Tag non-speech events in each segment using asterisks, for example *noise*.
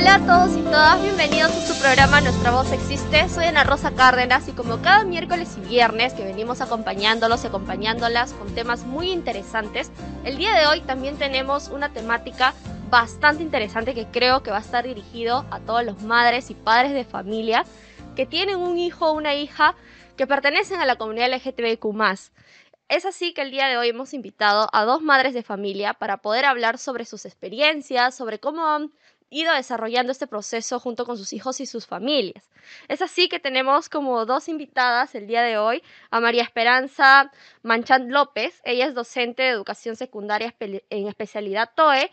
Hola a todos y todas, bienvenidos a su programa Nuestra Voz Existe. Soy Ana Rosa Cárdenas y como cada miércoles y viernes que venimos acompañándolos y acompañándolas con temas muy interesantes, el día de hoy también tenemos una temática bastante interesante que creo que va a estar dirigido a todos los madres y padres de familia que tienen un hijo o una hija que pertenecen a la comunidad LGTBIQ+. Es así que el día de hoy hemos invitado a dos madres de familia para poder hablar sobre sus experiencias, sobre cómo han ido desarrollando este proceso junto con sus hijos y sus familias. Es así que tenemos como dos invitadas el día de hoy a María Esperanza Manchán López. Ella es docente de educación secundaria en especialidad TOE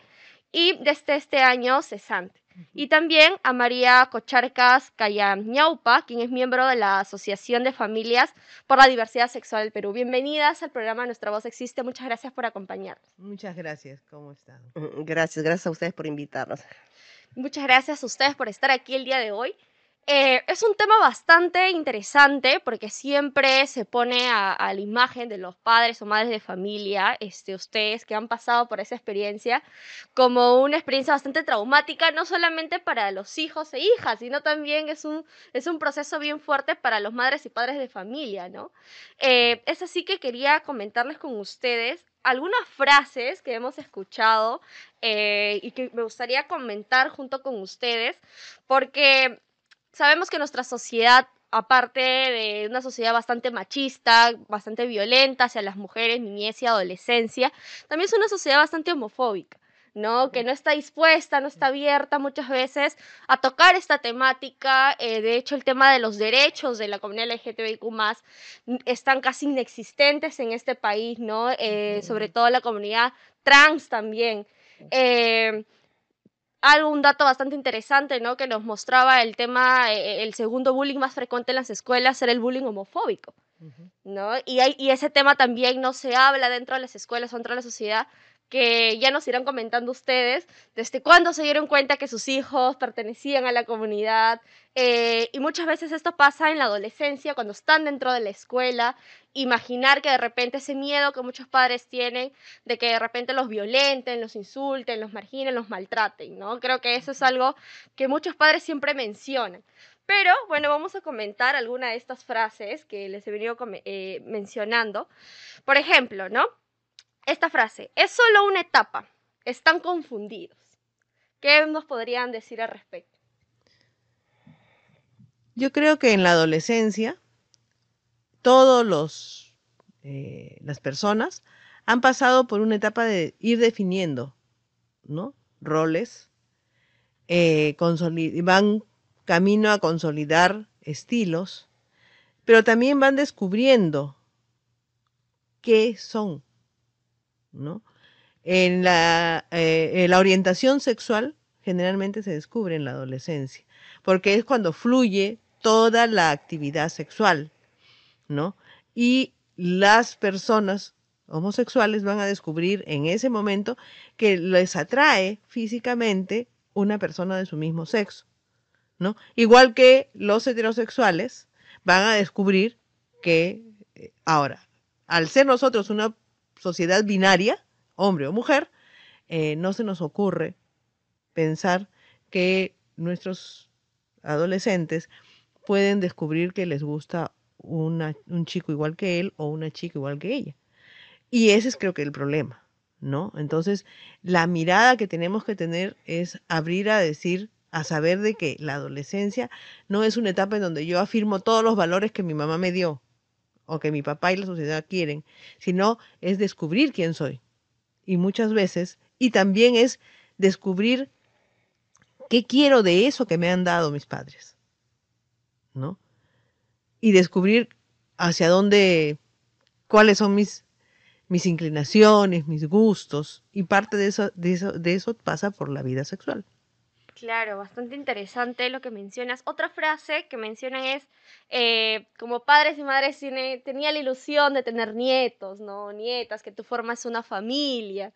y desde este año cesante. Y también a María Cocharcas Cayañaupa, quien es miembro de la Asociación de Familias por la Diversidad Sexual del Perú. Bienvenidas al programa Nuestra Voz Existe. Muchas gracias por acompañarnos. Muchas gracias. ¿Cómo están? Gracias, gracias a ustedes por invitarnos. Muchas gracias a ustedes por estar aquí el día de hoy. Eh, es un tema bastante interesante porque siempre se pone a, la imagen de los padres o madres de familia, este, ustedes que han pasado por esa experiencia, como una experiencia bastante traumática, no solamente para los hijos e hijas, sino también es un, es un proceso bien fuerte para los madres y padres de familia, ¿no? Eh, es así que quería comentarles con ustedes algunas frases que hemos escuchado eh, y que me gustaría comentar junto con ustedes, porque sabemos que nuestra sociedad, aparte de una sociedad bastante machista, bastante violenta hacia las mujeres, niñez y adolescencia, también es una sociedad bastante homofóbica. ¿No? Que no está dispuesta, no está abierta muchas veces a tocar esta temática. Eh, de hecho, el tema de los derechos de la comunidad LGTBIQ están casi inexistentes en este país, ¿no? Eh, sobre todo la comunidad trans también. Eh, algo, un dato bastante interesante, ¿no? Que nos mostraba el tema, eh, el segundo bullying más frecuente en las escuelas era el bullying homofóbico, ¿no? Y, hay, y ese tema también no se habla dentro de las escuelas o dentro de la sociedad, que ya nos irán comentando ustedes desde cuándo se dieron cuenta que sus hijos pertenecían a la comunidad. Eh, y muchas veces esto pasa en la adolescencia, cuando están dentro de la escuela. Imaginar que de repente ese miedo que muchos padres tienen de que de repente los violenten, los insulten, los marginen, los maltraten, ¿no? Creo que eso es algo que muchos padres siempre mencionan. Pero bueno, vamos a comentar alguna de estas frases que les he venido eh, mencionando. Por ejemplo, ¿no? Esta frase, es solo una etapa, están confundidos. ¿Qué nos podrían decir al respecto? Yo creo que en la adolescencia todos los eh, las personas han pasado por una etapa de ir definiendo, ¿no? Roles, eh, van camino a consolidar estilos, pero también van descubriendo qué son, En la, eh, la orientación sexual generalmente se descubre en la adolescencia, porque es cuando fluye toda la actividad sexual, ¿no? Y las personas homosexuales van a descubrir en ese momento que les atrae físicamente una persona de su mismo sexo, ¿no? Igual que los heterosexuales van a descubrir que eh, ahora, al ser nosotros una sociedad binaria, hombre o mujer, eh, no se nos ocurre pensar que nuestros adolescentes pueden descubrir que les gusta un chico igual que él o una chica igual que ella. Y ese es creo que el problema, ¿no? Entonces, la mirada que tenemos que tener es abrir a decir, a saber de que la adolescencia no es una etapa en donde yo afirmo todos los valores que mi mamá me dio, o que mi papá y la sociedad quieren, sino es descubrir quién soy. Y muchas veces, y también es descubrir qué quiero de eso que me han dado mis padres. ¿No? Y descubrir hacia dónde, cuáles son mis, mis inclinaciones, mis gustos, y parte de eso, de eso, de eso pasa por la vida sexual. Claro, bastante interesante lo que mencionas. Otra frase que mencionan es, eh, como padres y madres tenía la ilusión de tener nietos, ¿no? Nietas, que tú formas una familia.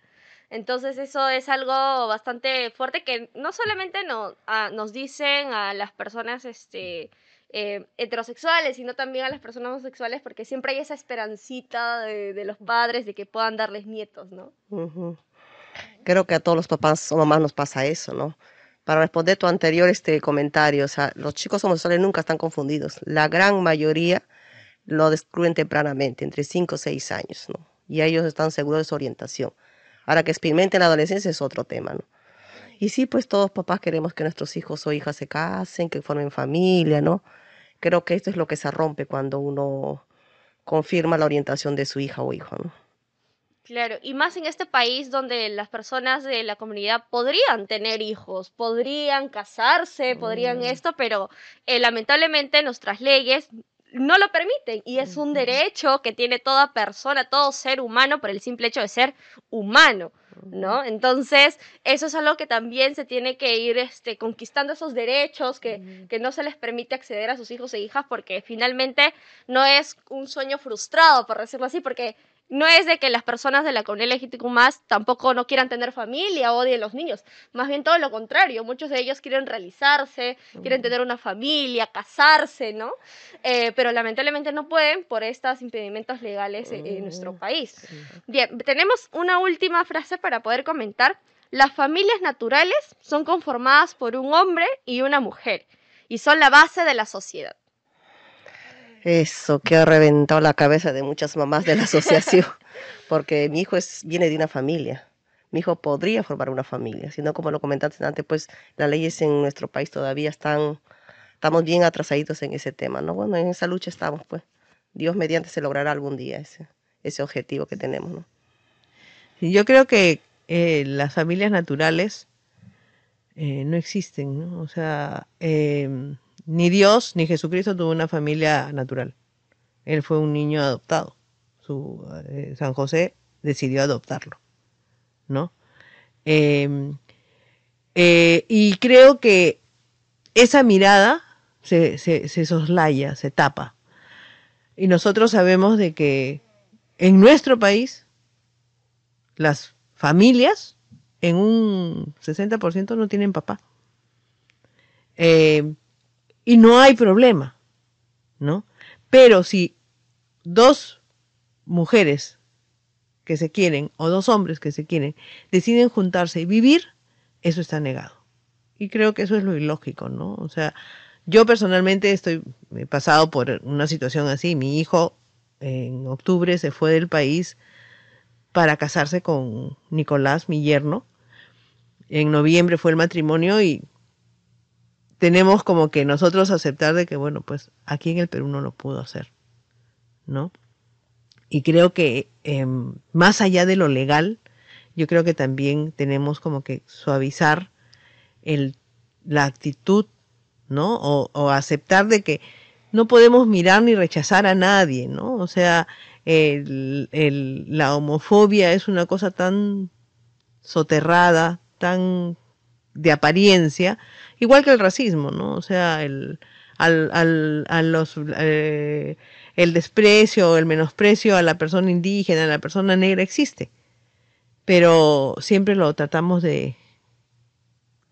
Entonces eso es algo bastante fuerte que no solamente no, a- nos dicen a las personas este, eh, heterosexuales, sino también a las personas homosexuales, porque siempre hay esa esperancita de, los padres de que puedan darles nietos, ¿no? Creo que a todos los papás o mamás nos pasa eso, ¿no? Para responder tu anterior este comentario, o sea, los chicos homosexuales nunca están confundidos. La gran mayoría lo descubren tempranamente, entre 5 o 6 años, ¿no? Y ellos están seguros de su orientación. Ahora que experimenten la adolescencia es otro tema, ¿no? Y sí, pues todos papás queremos que nuestros hijos o hijas se casen, que formen familia, ¿no? Creo que esto es lo que se rompe cuando uno confirma la orientación de su hija o hijo. Claro, y más en este país donde las personas de la comunidad podrían tener hijos, podrían casarse, podrían Mm. esto, pero eh, lamentablemente nuestras leyes no lo permiten y es un derecho que tiene toda persona, todo ser humano por el simple hecho de ser humano, ¿no? Entonces, eso es algo que también se tiene que ir este, conquistando esos derechos que, que no se les permite acceder a sus hijos e hijas porque finalmente no es un sueño frustrado, por decirlo así, porque no es de que las personas de la comunidad LGTB tampoco no quieran tener familia o odien los niños, más bien todo lo contrario, muchos de ellos quieren realizarse, quieren tener una familia, casarse, ¿no? Eh, pero lamentablemente no pueden por estos impedimentos legales en, en nuestro Mm. país. Bien, tenemos una última frase para poder comentar. Las familias naturales son conformadas por un hombre y una mujer y son la base de la sociedad. Eso que ha reventado la cabeza de muchas mamás de la asociación, *laughs* porque mi hijo es, viene de una familia. Mi hijo podría formar una familia, sino como lo comentaste antes, pues las leyes en nuestro país todavía están, estamos bien atrasaditos en ese tema, ¿no? Bueno, en esa lucha estamos, pues. Dios mediante se logrará algún día ese, ese objetivo que tenemos, ¿no? Yo creo que eh, las familias naturales eh, no existen, ¿no? O sea, eh, ni Dios ni Jesucristo tuvo una familia natural. Él fue un niño adoptado. Su, eh, San José decidió adoptarlo, ¿no? Eh, eh, y creo que esa mirada se, se, se soslaya, se tapa. Y nosotros sabemos de que en nuestro país las familias en un 60% no tienen papá. Eh, y no hay problema, ¿no? Pero si dos mujeres que se quieren o dos hombres que se quieren deciden juntarse y vivir, eso está negado. Y creo que eso es lo ilógico, ¿no? O sea, yo personalmente estoy he pasado por una situación así. Mi hijo en octubre se fue del país para casarse con Nicolás, mi yerno. En noviembre fue el matrimonio y tenemos como que nosotros aceptar de que, bueno, pues aquí en el Perú no lo pudo hacer, ¿no? Y creo que eh, más allá de lo legal, yo creo que también tenemos como que suavizar el, la actitud, ¿no? O, aceptar de que no podemos mirar ni rechazar a nadie, ¿no? O sea, la homofobia es una cosa tan soterrada, tan de apariencia, igual que el racismo, ¿no? O sea, el, al, al, a los, eh, el desprecio, el menosprecio a la persona indígena, a la persona negra existe, pero siempre lo tratamos de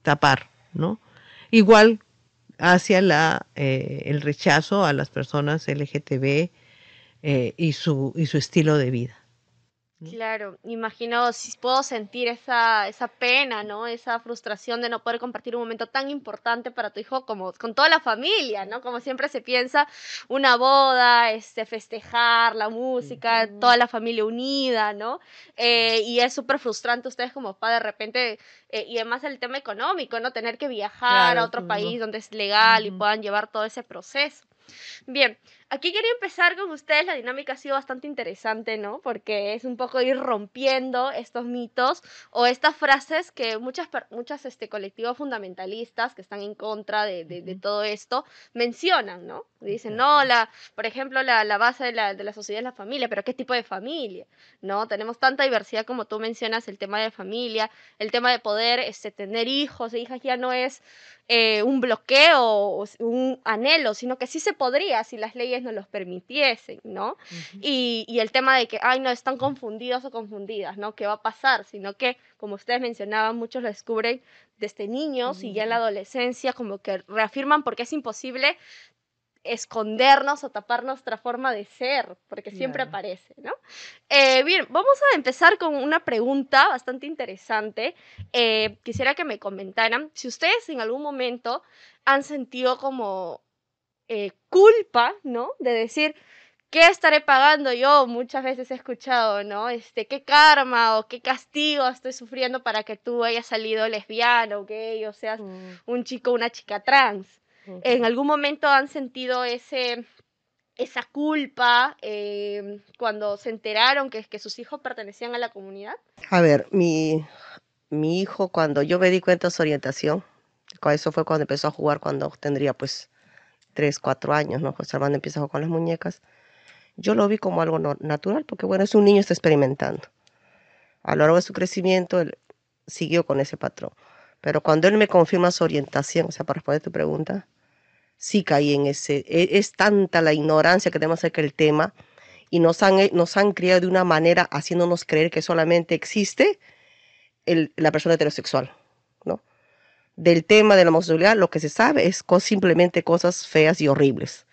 tapar, ¿no? Igual hacia la, eh, el rechazo a las personas LGTB eh, y, su, y su estilo de vida. Claro, imagino si puedo sentir esa, esa pena, ¿no? Esa frustración de no poder compartir un momento tan importante para tu hijo como con toda la familia, ¿no? Como siempre se piensa, una boda, este, festejar, la música, toda la familia unida, ¿no? Eh, y es súper frustrante ustedes como papá de repente, eh, y además el tema económico, ¿no? Tener que viajar Claro, a otro país donde es legal y Ujú. puedan llevar todo ese proceso. Bien, aquí quería empezar con ustedes, la dinámica ha sido bastante interesante, ¿no? Porque es un poco ir rompiendo estos mitos o estas frases que muchas, muchas este, colectivos fundamentalistas que están en contra de, de- de todo esto mencionan, ¿no? Dicen, no, la, por ejemplo, la, la base de la, de la sociedad es la familia, pero ¿qué tipo de familia? ¿No? Tenemos tanta diversidad como tú mencionas, el tema de familia, el tema de poder este, tener hijos e hijas ya no es eh, un bloqueo o un anhelo, sino que sí se podría si las leyes nos los permitiesen, ¿no? y, y el tema de que, ay, no, están confundidos o confundidas, ¿no? ¿Qué va a pasar? Sino que, como ustedes mencionaban, muchos lo descubren desde niños y ya en la adolescencia como que reafirman porque es imposible escondernos o tapar nuestra forma de ser, porque siempre Claro. aparece, ¿no? Eh, bien, vamos a empezar con una pregunta bastante interesante. Eh, quisiera que me comentaran si ustedes en algún momento han sentido como eh, culpa, ¿no? De decir, ¿qué estaré pagando yo? Muchas veces he escuchado, ¿no? Este, ¿qué karma o qué castigo estoy sufriendo para que tú hayas salido lesbiano, gay, o seas un chico o una chica trans? ¿En algún momento han sentido ese, esa culpa eh, cuando se enteraron que, que sus hijos pertenecían a la comunidad? A ver, mi, mi hijo, cuando yo me di cuenta de su orientación, eso fue cuando empezó a jugar, cuando tendría pues 3, 4 años, ¿no? José Armando empieza a jugar con las muñecas. Yo lo vi como algo natural, porque bueno, es un niño, está experimentando. A lo largo de su crecimiento, él siguió con ese patrón. Pero cuando él me confirma su orientación, o sea, para responder tu pregunta, sí caí en ese. e- Es tanta la ignorancia que tenemos acerca del tema y nos han, nos han criado de una manera haciéndonos creer que solamente existe el- la persona heterosexual, ¿no? Del tema de la homosexualidad, lo que se sabe es co- simplemente cosas feas y horribles.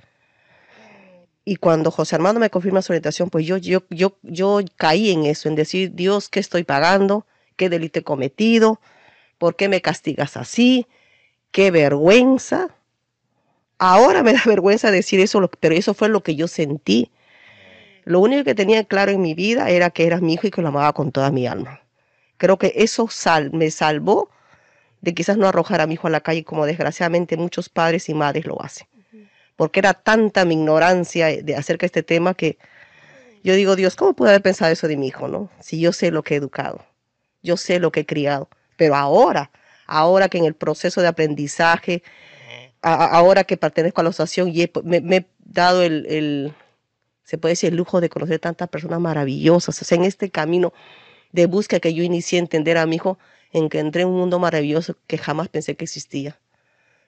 Y cuando José Armando me confirma su orientación, pues yo, yo, yo, yo caí en eso, en decir, Dios, ¿qué estoy pagando? ¿Qué delito he cometido? ¿Por qué me castigas así? ¡Qué vergüenza! Ahora me da *laughs* vergüenza decir eso, pero eso fue lo que yo sentí. Lo único que tenía claro en mi vida era que era mi hijo y que lo amaba con toda mi alma. Creo que eso sal- me salvó de quizás no arrojar a mi hijo a la calle como desgraciadamente muchos padres y madres lo hacen. Porque era tanta mi ignorancia de acerca de este tema que yo digo, Dios, ¿cómo pude haber pensado eso de mi hijo, no? Si yo sé lo que he educado, yo sé lo que he criado, pero ahora, ahora que en el proceso de aprendizaje, ahora que pertenezco a la asociación y me he dado el, el- se puede decir, el lujo de conocer tantas personas maravillosas, o sea, en este camino de búsqueda que yo inicié a entender a mi hijo, encontré un mundo maravilloso que jamás pensé que existía.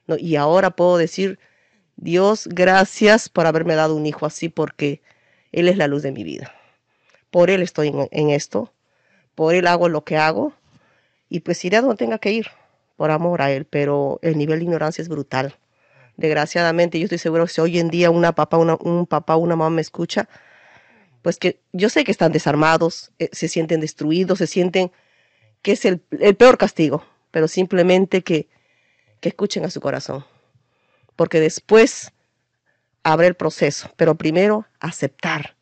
¿no? Y ahora puedo decir, Dios, gracias por haberme dado un hijo así, porque Él es la luz de mi vida. Por Él estoy en, en esto, por Él hago lo que hago, y pues iré a donde tenga que ir, por amor a Él, pero el nivel de ignorancia es brutal. Desgraciadamente, yo estoy seguro que si hoy en día una papá, una, un papá, una mamá me escucha, pues que yo sé que están desarmados, eh, se sienten destruidos, se sienten que es el, el peor castigo, pero simplemente que, que escuchen a su corazón, porque después habrá el proceso, pero primero aceptar,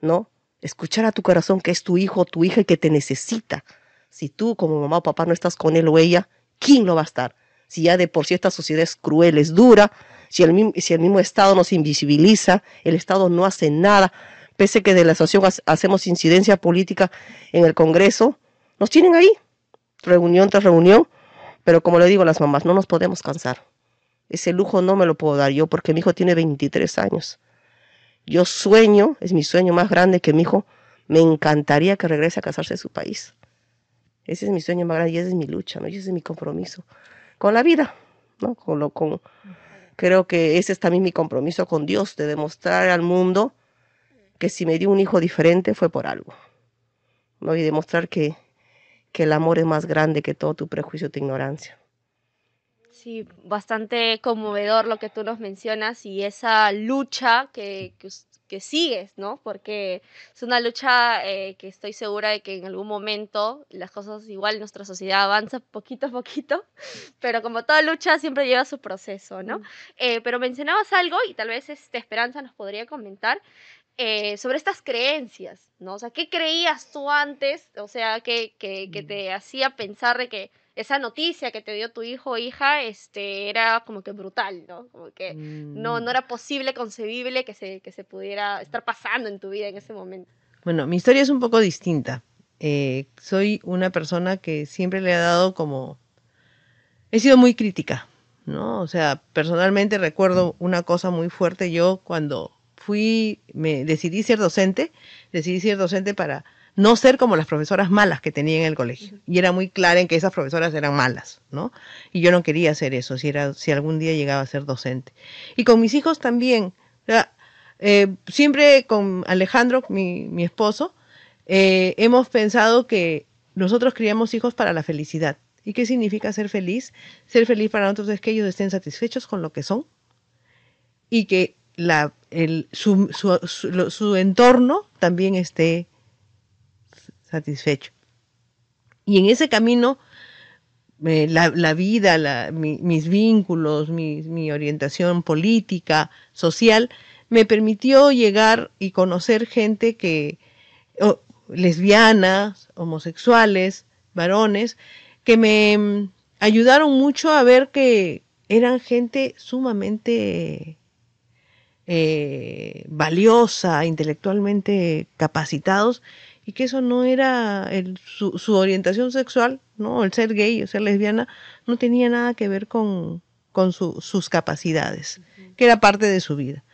¿no? Escuchar a tu corazón que es tu hijo o tu hija y que te necesita. Si tú como mamá o papá no estás con él o ella, ¿quién lo va a estar? Si ya de por sí esta sociedad es cruel, es dura, si el, si el mismo Estado nos invisibiliza, el Estado no hace nada, pese que de la asociación ha- hacemos incidencia política en el Congreso, nos tienen ahí, reunión tras reunión, pero como le digo a las mamás, no nos podemos cansar. Ese lujo no me lo puedo dar yo porque mi hijo tiene 23 años. Yo sueño, es mi sueño más grande que mi hijo, me encantaría que regrese a casarse en su país. Ese es mi sueño más grande y esa es mi lucha, ¿no? Y ese es mi compromiso con la vida, ¿no? Con lo, con, creo que ese es también mi compromiso con Dios, de demostrar al mundo que si me dio un hijo diferente fue por algo, ¿no? Y demostrar que, que el amor es más grande que todo tu prejuicio, tu ignorancia. Sí, bastante conmovedor lo que tú nos mencionas y esa lucha que, que, sigues, ¿no? Porque es una lucha eh, que estoy segura de que en algún momento las cosas igual, nuestra sociedad avanza poquito a poquito, *laughs* pero como toda lucha siempre lleva su proceso, ¿no? Eh, pero mencionabas algo y tal vez este, Esperanza nos podría comentar eh, sobre estas creencias, ¿no? O sea, ¿qué creías tú antes? O sea, que, que, que te hacía pensar de que esa noticia que te dio tu hijo o hija este, era como que brutal, ¿no? Como que no, no era posible, concebible que se, que se pudiera estar pasando en tu vida en ese momento. Bueno, mi historia es un poco distinta. Eh, soy una persona que siempre le ha dado como... He sido muy crítica, ¿no? O sea, personalmente recuerdo una cosa muy fuerte. Yo cuando fui, me decidí ser docente, decidí ser docente para no ser como las profesoras malas que tenía en el colegio. Y era muy clara en que esas profesoras eran malas, ¿no? Y yo no quería hacer eso, si, era, si algún día llegaba a ser docente. Y con mis hijos también. Eh, siempre con Alejandro, mi, mi esposo, eh, hemos pensado que nosotros criamos hijos para la felicidad. ¿Y qué significa ser feliz? Ser feliz para nosotros es que ellos estén satisfechos con lo que son y que la, su, entorno también esté satisfecho. Y en ese camino, eh, la, vida, mis vínculos, mi, orientación política, social, me permitió llegar y conocer gente que, lesbianas, homosexuales, varones, que me mm, ayudaron mucho a ver que eran gente sumamente eh, valiosa, intelectualmente capacitados, y que eso no era el, su, su, orientación sexual, ¿no? El ser gay o ser lesbiana no tenía nada que ver con, con su, sus capacidades, que era parte de su vida.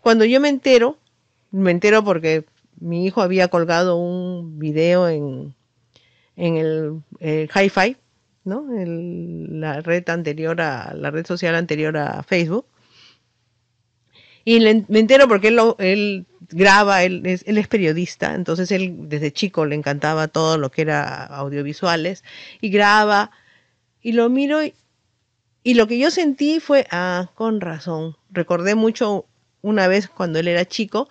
Cuando yo me entero, me entero porque mi hijo había colgado un video en, en el, el Hi-Fi, ¿no? El, la red anterior a, la red social anterior a Facebook. Y me entero porque él, graba, él es, periodista, entonces él desde chico le encantaba todo lo que era audiovisuales y graba y lo miro y, y lo que yo sentí fue, ah, con razón, recordé mucho una vez cuando él era chico,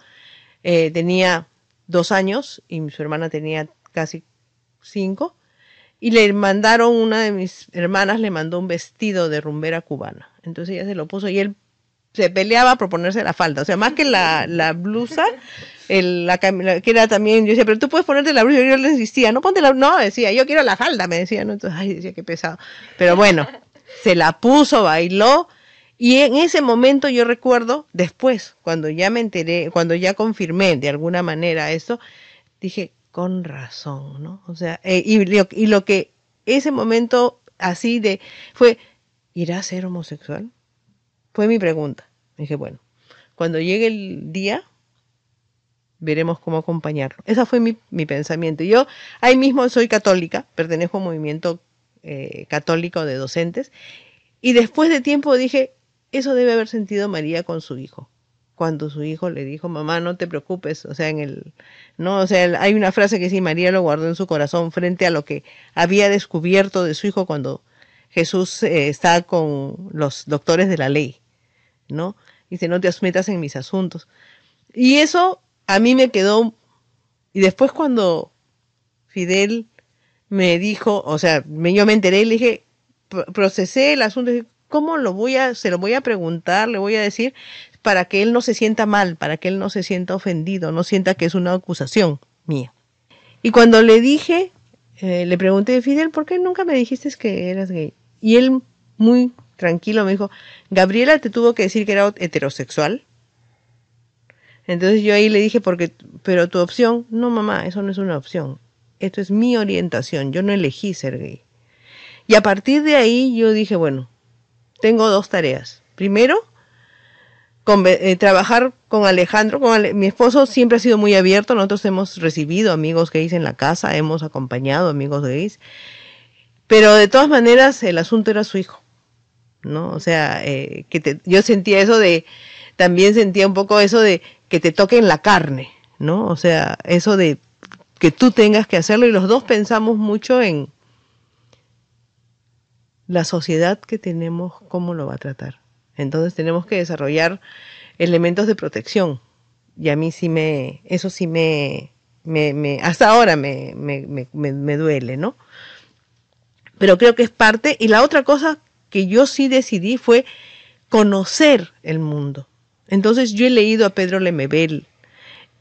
eh, tenía dos años y su hermana tenía casi cinco y le mandaron, una de mis hermanas le mandó un vestido de rumbera cubana. Entonces ella se lo puso y él se peleaba por ponerse la falda. O sea, más que la, la blusa, la, que era también, yo decía, pero tú puedes ponerte la blusa. Yo le insistía, no ponte la no, decía, yo quiero la falda, me decía, ¿no? Entonces, ay, decía, qué pesado. Pero bueno, se la puso, bailó. Y en ese momento yo recuerdo, después, cuando ya me enteré, cuando ya confirmé de alguna manera esto, dije, con razón, ¿no? O sea, eh, y, y, lo que ese momento así de fue, ¿irá a ser homosexual? Fue mi pregunta. dije, bueno, cuando llegue el día, veremos cómo acompañarlo. Ese fue mi, mi pensamiento. Yo ahí mismo soy católica, pertenezco a un movimiento eh, católico de docentes, y después de tiempo dije, eso debe haber sentido María con su hijo cuando su hijo le dijo, mamá, no te preocupes, o sea, en el, no, o sea, hay una frase que sí, María lo guardó en su corazón frente a lo que había descubierto de su hijo cuando Jesús eh, está con los doctores de la ley, ¿no? Dice, no te metas en mis asuntos. Y eso a mí me quedó, y después cuando Fidel me dijo, o sea, me, yo me enteré y le dije, procesé el asunto, ¿cómo lo voy a, se lo voy a preguntar, le voy a decir, para que él no se sienta mal, para que él no se sienta ofendido, no sienta que es una acusación mía. Y cuando le dije, eh, le pregunté, Fidel, ¿por qué nunca me dijiste que eras gay? Y él muy tranquilo me dijo, Gabriela te tuvo que decir que era heterosexual. Entonces yo ahí le dije, porque, pero tu opción, no mamá, eso no es una opción. Esto es mi orientación, yo no elegí ser gay. Y a partir de ahí yo dije, bueno, tengo dos tareas. Primero, eh, trabajar con Alejandro, con mi esposo siempre ha sido muy abierto, nosotros hemos recibido amigos gays en la casa, hemos acompañado amigos gays, pero de todas maneras el asunto era su hijo, ¿no? O sea, eh, que yo sentía eso de, también sentía un poco eso de que te toque en la carne, ¿no? O sea, eso de que tú tengas que hacerlo y los dos pensamos mucho en la sociedad que tenemos, cómo lo va a tratar. Entonces tenemos que desarrollar elementos de protección. Y a mí sí me, eso sí me, me, me hasta ahora me, me duele, ¿no? Pero creo que es parte. Y la otra cosa que yo sí decidí fue conocer el mundo. Entonces yo he leído a Pedro Lemebel,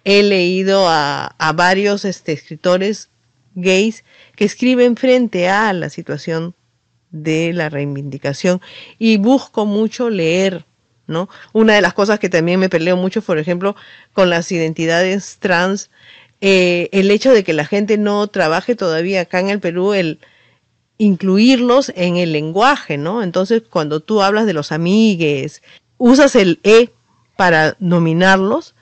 he leído a, a varios este, escritores gays que escriben frente a la situación de la reivindicación y busco mucho leer, ¿no? Una de las cosas que también me peleo mucho, por ejemplo, con las identidades trans, eh, el hecho de que la gente no trabaje todavía acá en el Perú el, incluirlos en el lenguaje, ¿no? Entonces, cuando tú hablas de los amigues, usas el e para nominarlos,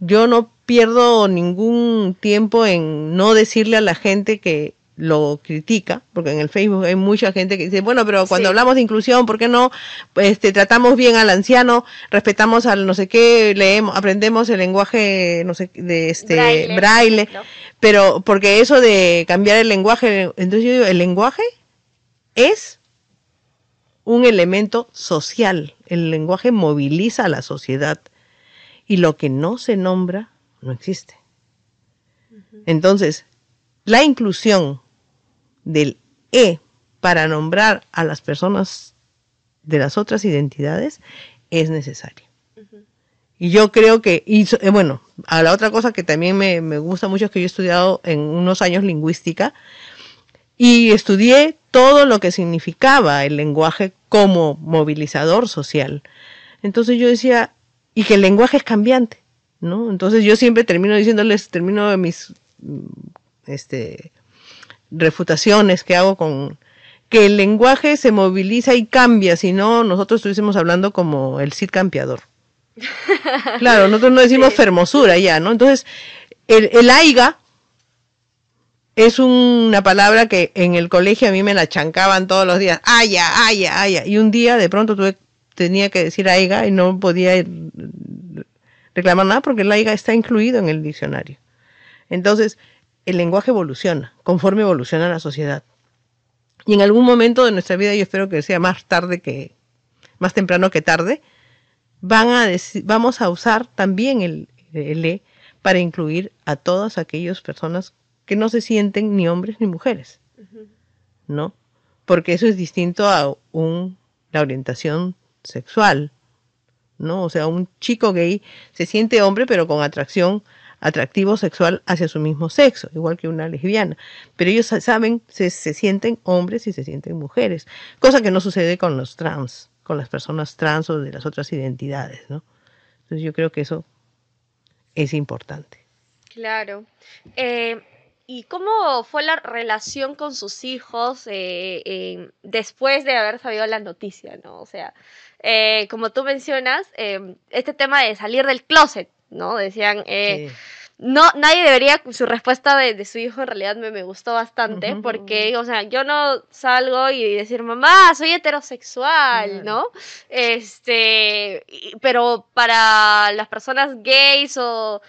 yo no pierdo ningún tiempo en no decirle a la gente que lo critica, porque en el Facebook hay mucha gente que dice, bueno, pero cuando Sí. hablamos de inclusión, ¿por qué no este, tratamos bien al anciano, respetamos al no sé qué, leemos, aprendemos el lenguaje, no sé, de este Braille. Pero porque eso de cambiar el lenguaje, entonces yo digo, el lenguaje es un elemento social, el lenguaje moviliza a la sociedad y lo que no se nombra no existe. Entonces, la inclusión del E para nombrar a las personas de las otras identidades es necesaria. Y yo creo que, y eh, bueno, a la otra cosa que también me, me gusta mucho es que yo he estudiado en unos años lingüística y estudié todo lo que significaba el lenguaje como movilizador social. Entonces yo decía, y que el lenguaje es cambiante, ¿no? Entonces yo siempre termino diciéndoles, termino mis mm, este, refutaciones que hago con que el lenguaje se moviliza y cambia, si no nosotros estuviésemos hablando como el Cid campeador. Claro, nosotros no decimos fermosura ya, ¿no? Entonces, el, el aiga es una palabra que en el colegio a mí me la chancaban todos los días. Aya, aya, aya. Y un día de pronto tuve, tenía que decir aiga y no podía reclamar nada porque el aiga está incluido en el diccionario. Entonces, el lenguaje evoluciona conforme evoluciona la sociedad. Y en algún momento de nuestra vida, yo espero que sea más tarde que, más temprano que tarde, van a vamos a usar también el, el E para incluir a todas aquellas personas que no se sienten ni hombres ni mujeres, ¿no? Porque eso es distinto a un, la orientación sexual, ¿no? O sea, un chico gay se siente hombre pero con atracción, atractivo sexual hacia su mismo sexo, igual que una lesbiana. Pero ellos sa- saben, se, se sienten hombres y se sienten mujeres, cosa que no sucede con los trans, con las personas trans o de las otras identidades, ¿no? Entonces yo creo que eso es importante. Claro. Eh, ¿Y cómo fue la relación con sus hijos eh, eh, después de haber sabido la noticia, ¿no? O sea, como tú mencionas, este tema de salir del closet, ¿no? Decían, Sí. No, nadie debería, su respuesta de, de su hijo en realidad me, me gustó bastante, porque, o sea, yo no salgo y decir, mamá, soy heterosexual. ¿no? Este, pero para las personas gays o,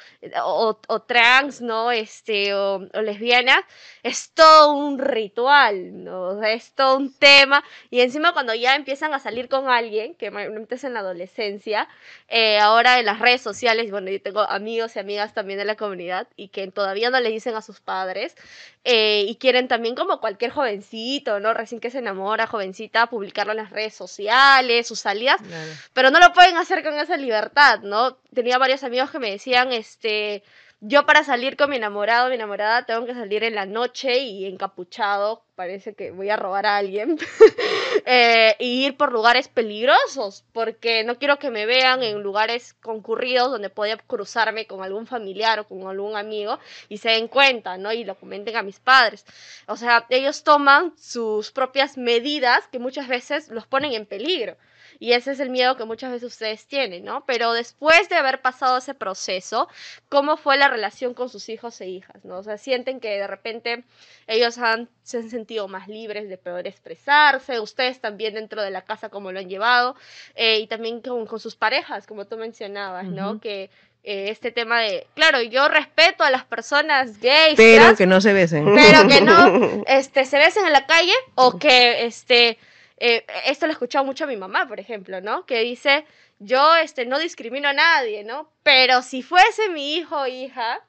o, o trans, ¿no? Este, o, o lesbianas, es todo un ritual, ¿no? Es todo un tema, y encima cuando ya empiezan a salir con alguien, que mayormente es en la adolescencia, eh, ahora en las redes sociales, bueno, yo tengo amigos y amigas también de la comunidad y que todavía no le dicen a sus padres eh, y quieren también como cualquier jovencito, ¿no? Recién que se enamora, jovencita, publicarlo en las redes sociales, sus salidas, Claro. pero no lo pueden hacer con esa libertad, ¿no? Tenía varios amigos que me decían, este, yo para salir con mi enamorado, mi enamorada, tengo que salir en la noche y encapuchado, parece que voy a robar a alguien, *laughs* eh, y ir por lugares peligrosos, porque no quiero que me vean en lugares concurridos donde podía cruzarme con algún familiar o con algún amigo y se den cuenta, ¿no? Y lo comenten a mis padres. O sea, ellos toman sus propias medidas que muchas veces los ponen en peligro. Y ese es el miedo que muchas veces ustedes tienen, ¿no? Pero después de haber pasado ese proceso, ¿cómo fue la relación con sus hijos e hijas, ¿no? O sea, sienten que de repente ellos han, se han sentido más libres de poder expresarse, ustedes también dentro de la casa, cómo lo han llevado, eh, y también con, con sus parejas, como tú mencionabas, ¿no? Ujú. Que eh, este tema de, claro, yo respeto a las personas gays, Pero trans, que no se besen. pero que no *laughs* este, se besen en la calle o que este eh, esto lo he escuchado mucho a mi mamá, por ejemplo, ¿no? Que dice, yo este no discrimino a nadie, ¿no? Pero si fuese mi hijo o hija,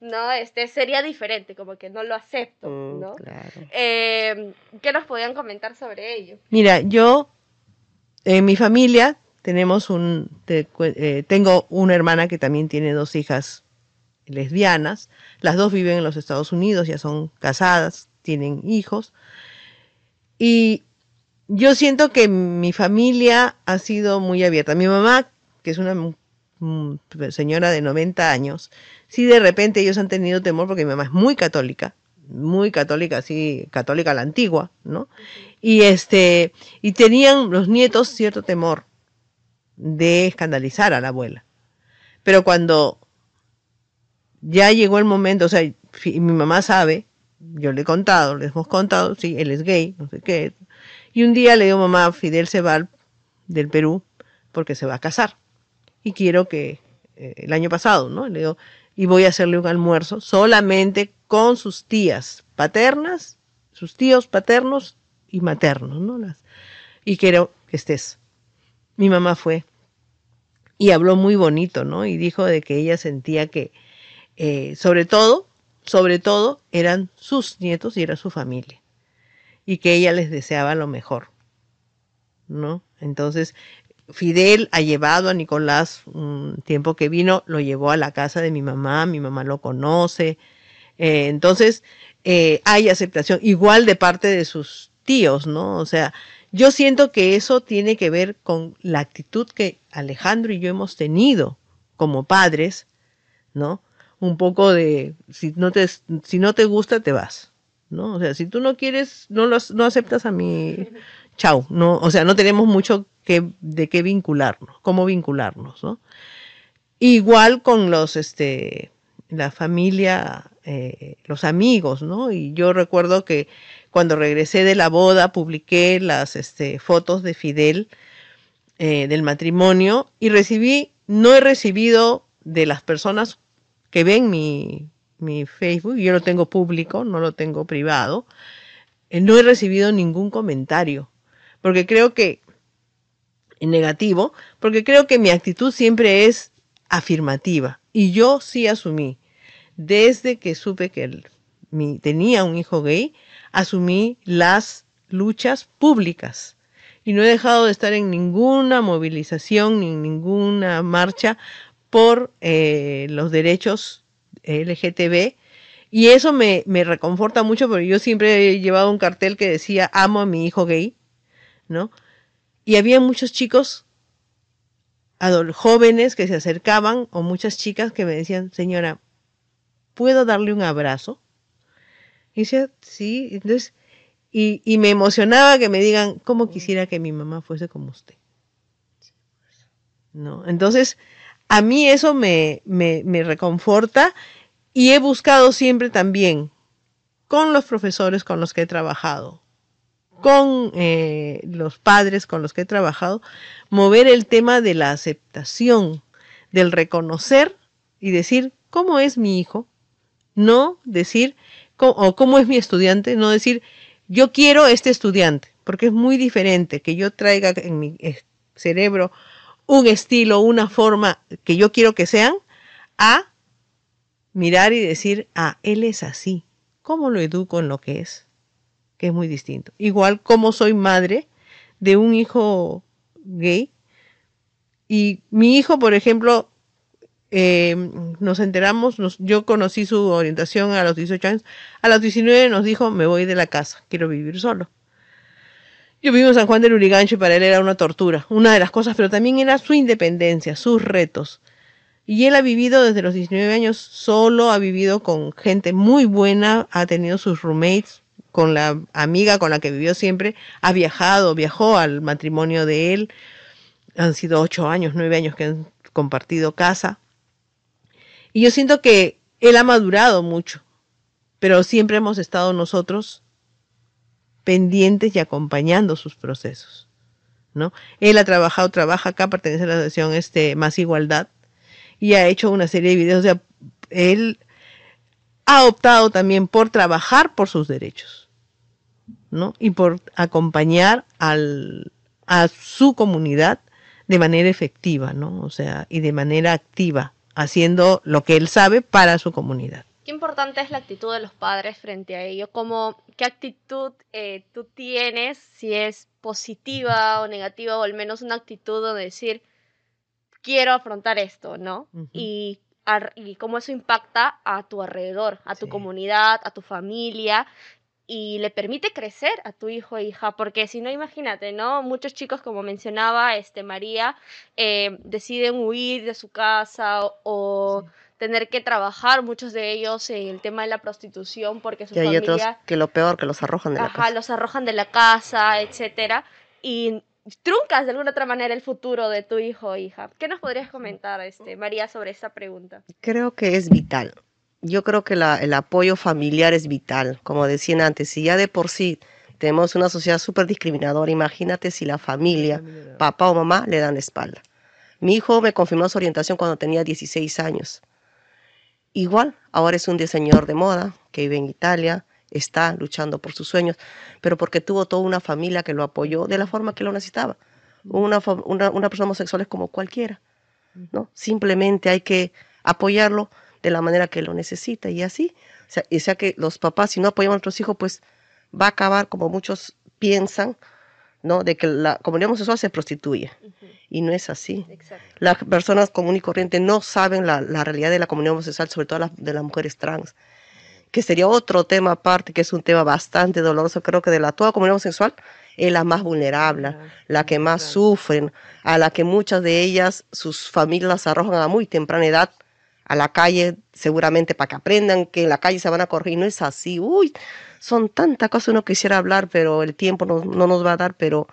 ¿no? Este sería diferente, como que no lo acepto, Mm, ¿no? claro. Eh, ¿Qué nos podían comentar sobre ello? Mira, yo en mi familia tenemos un te eh, tengo una hermana que también tiene dos hijas lesbianas. Las dos viven en los Estados Unidos, ya son casadas, tienen hijos. Y yo siento que mi familia ha sido muy abierta. Mi mamá, que es una mm, señora de 90 años, sí de repente ellos han tenido temor porque mi mamá es muy católica, muy católica, así, católica a la antigua, ¿no? Y este, y tenían los nietos cierto temor de escandalizar a la abuela. Pero cuando ya llegó el momento, o sea, mi mamá sabe, yo le he contado, les hemos contado, sí, él es gay, no sé qué. Y un día le digo, mamá, Fidel se va del Perú porque se va a casar. Y quiero que, eh, el año pasado, ¿no? Le digo, y voy a hacerle un almuerzo solamente con sus tías paternas, sus tíos paternos y maternos, ¿no? Las, y quiero que estés. Mi mamá fue y habló muy bonito, ¿no? Y dijo de que ella sentía que, eh, sobre todo, sobre todo, eran sus nietos y era su familia. Y que ella les deseaba lo mejor, ¿no? Entonces, Fidel ha llevado a Nicolás un tiempo que vino, lo llevó a la casa de mi mamá, mi mamá lo conoce. Eh, entonces, eh, hay aceptación igual de parte de sus tíos, ¿no? O sea, yo siento que eso tiene que ver con la actitud que Alejandro y yo hemos tenido como padres, ¿no? Un poco de, si no te, si no te gusta, te vas, ¿no? O sea, si tú no quieres, no, los, no aceptas a mi, chau, no, o sea, no tenemos mucho de qué vincularnos, cómo vincularnos, ¿no? Igual con los, este, la familia, eh, los amigos, ¿no? Y yo recuerdo que cuando regresé de la boda publiqué las este, fotos de Fidel eh, del matrimonio y recibí, no he recibido de las personas que ven mi, mi Facebook, yo lo tengo público, no lo tengo privado, eh, no he recibido ningún comentario, porque creo que en negativo, porque creo que mi actitud siempre es afirmativa. Y yo sí asumí, desde que supe que mi, tenía un hijo gay, asumí las luchas públicas. Y no he dejado de estar en ninguna movilización ni en ninguna marcha por eh, los derechos LGTB. Y eso me, me reconforta mucho porque yo siempre he llevado un cartel que decía amo a mi hijo gay, ¿no? Y había muchos chicos, jóvenes que se acercaban o muchas chicas que me decían, señora, ¿puedo darle un abrazo? Y decía, sí, entonces, y, y me emocionaba que me digan, ¿cómo quisiera que mi mamá fuese como usted? ¿No? Entonces, a mí eso me, me, me reconforta y he buscado siempre también con los profesores con los que he trabajado, con eh, los padres con los que he trabajado, mover el tema de la aceptación, del reconocer y decir, ¿cómo es mi hijo? No decir, o cómo es mi estudiante, no decir, yo quiero este estudiante, porque es muy diferente que yo traiga en mi eh, cerebro un estilo, una forma que yo quiero que sean, a mirar y decir, ah, él es así, ¿cómo lo educo en lo que es? que es muy distinto. Igual como soy madre de un hijo gay y mi hijo, por ejemplo, eh, nos enteramos, yo conocí su orientación a los 18 años, a los 19 nos dijo, me voy de la casa, quiero vivir solo. Yo vivo en San Juan del Urigancho y para él era una tortura, una de las cosas, pero también era su independencia, sus retos. Y él ha vivido desde los 19 años solo, ha vivido con gente muy buena, ha tenido sus roommates, con la amiga con la que vivió siempre, ha viajado, viajó al matrimonio de él. Han sido ocho años, nueve años que han compartido casa. Y yo siento que él ha madurado mucho, pero siempre hemos estado nosotros pendientes y acompañando sus procesos. ¿no? Él ha trabajado, trabaja acá, pertenece a la asociación este, Más Igualdad, y ha hecho una serie de videos. O sea, él ha optado también por trabajar por sus derechos. ¿no? Y por acompañar al, a su comunidad de manera efectiva, ¿no? O sea, y de manera activa, haciendo lo que él sabe para su comunidad. Qué importante es la actitud de los padres frente a ello, como qué actitud eh, tú tienes, si es positiva o negativa, o al menos una actitud de decir, quiero afrontar esto, ¿no? y, y cómo eso impacta a tu alrededor, a tu comunidad, a tu familia, y le permite crecer a tu hijo e hija, porque si no, imagínate, ¿no? Muchos chicos, como mencionaba este, María, eh, deciden huir de su casa o, tener que trabajar, muchos de ellos en el tema de la prostitución, porque su Y hay otros que lo peor, que los arrojan de la ajá, casa. los arrojan de la casa, etcétera, y truncas de alguna otra manera el futuro de tu hijo o hija. ¿Qué nos podrías comentar, este, María, sobre esta pregunta? Creo que es vital. Yo creo que la- el apoyo familiar es vital. Como decían antes, si ya de por sí tenemos una sociedad súper discriminadora, imagínate si la familia, papá o mamá, le dan la espalda. Mi hijo me confirmó su orientación cuando tenía 16 años. Igual, ahora es un diseñador de moda que vive en Italia, está luchando por sus sueños, pero porque tuvo toda una familia que lo apoyó de la forma que lo necesitaba. Una, una, una persona homosexual es como cualquiera, ¿no? Simplemente hay que apoyarlo de la manera que lo necesita y así. O sea, y sea que los papás, si no apoyamos a nuestros hijos, pues va a acabar como muchos piensan, ¿no? De que la comunidad homosexual se prostituye. Y no es así. Exacto. Las personas comunes y corrientes no saben la, la realidad de la comunidad homosexual, sobre todo las, de las mujeres trans, que sería otro tema aparte, que es un tema bastante doloroso. Creo que de la toda comunidad homosexual es la más vulnerable, la que más sufren, a la que muchas de ellas, sus familias las arrojan a muy temprana edad a la calle, seguramente para que aprendan que en la calle se van a corregir. Y no es así. Uy, son tantas cosas uno quisiera hablar, pero el tiempo no, no nos va a dar, pero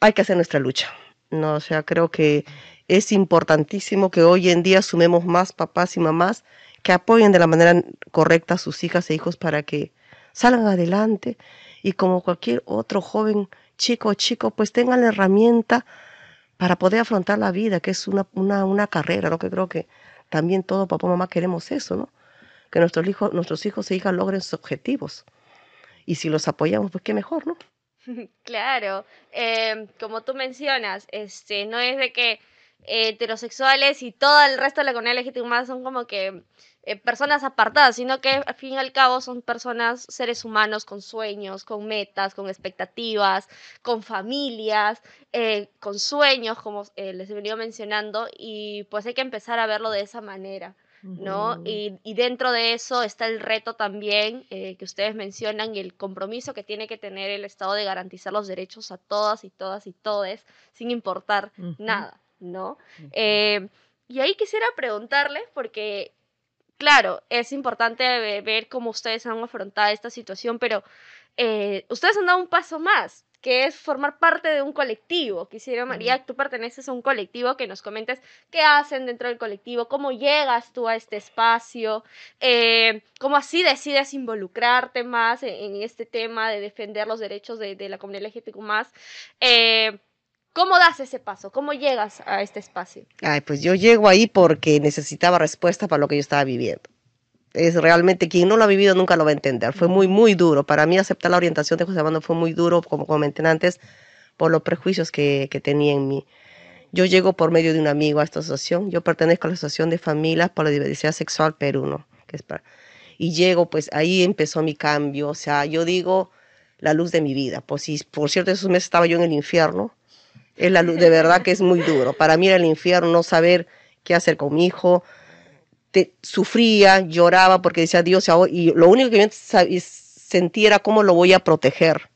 hay que hacer nuestra lucha. No, o sea, creo que es importantísimo que hoy en día sumemos más papás y mamás que apoyen de la manera correcta a sus hijas e hijos para que salgan adelante y como cualquier otro joven chico o chico, pues tengan la herramienta para poder afrontar la vida, que es una, una, una carrera, ¿no? Que creo que también todo papá mamá queremos eso, ¿no? Que nuestros hijos, nuestros hijos e hijas logren sus objetivos. Y si los apoyamos, pues qué mejor, ¿no? *laughs* Claro, em, como tú mencionas, este, no es de que eh, heterosexuales y todo el resto de la comunidad LGTB son como que eh, personas apartadas, sino que al fin y al cabo son personas, seres humanos con sueños, con metas, con expectativas, con familias, eh, con sueños, como eh, les he venido mencionando, y pues hay que empezar a verlo de esa manera. ¿no? Y, y dentro de eso está el reto también eh, que ustedes mencionan y el compromiso que tiene que tener el Estado de garantizar los derechos a todas y todas y todes, sin importar nada, ¿no? Eh, y ahí quisiera preguntarles, porque, claro, es importante ve- ver cómo ustedes han afrontado esta situación, pero eh, ustedes han dado un paso más, que es formar parte de un colectivo. Quisiera, María, tú perteneces a un colectivo, que nos comentes qué hacen dentro del colectivo, cómo llegas tú a este espacio, eh, cómo así decides involucrarte más en, en este tema de defender los derechos de, de la comunidad LGTB+. Eh, ¿Cómo das ese paso? ¿Cómo llegas a este espacio? Ay, pues yo llego ahí porque necesitaba respuesta para lo que yo estaba viviendo. Es realmente quien no lo ha vivido nunca lo va a entender. Fue muy, muy duro. Para mí aceptar la orientación de José Armando fue muy duro, como comenté antes, por los prejuicios que, que tenía en mí. Yo llego por medio de un amigo a esta asociación. Yo pertenezco a la Asociación de Familias por la Diversidad Sexual Perú, ¿no? Que es para- Y llego, pues ahí empezó mi cambio. O sea, yo digo la luz de mi vida. Pues si, por cierto, esos meses estaba yo en el infierno. Es la de verdad que es muy duro. Para mí era el infierno no saber qué hacer con mi hijo. Te, sufría, lloraba porque decía Dios, y lo único que yo sentía era cómo lo voy a proteger.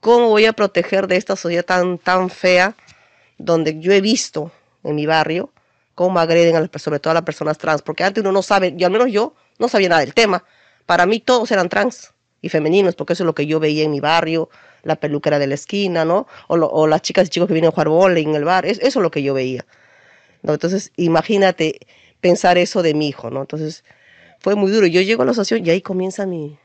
¿Cómo voy a proteger de esta sociedad tan, tan fea donde yo he visto en mi barrio cómo agreden a las, sobre todo a las personas trans? Porque antes uno no sabe, y al menos yo no sabía nada del tema. Para mí todos eran trans y femeninos, porque eso es lo que yo veía en mi barrio, la peluquera de la esquina, ¿no? O, lo- o las chicas y chicos que vienen a jugar vóley en el bar, es- eso es lo que yo veía. ¿no? Entonces, imagínate pensar eso de mi hijo, ¿no? Entonces, fue muy duro. Yo llego a la asociación y ahí comienza mi,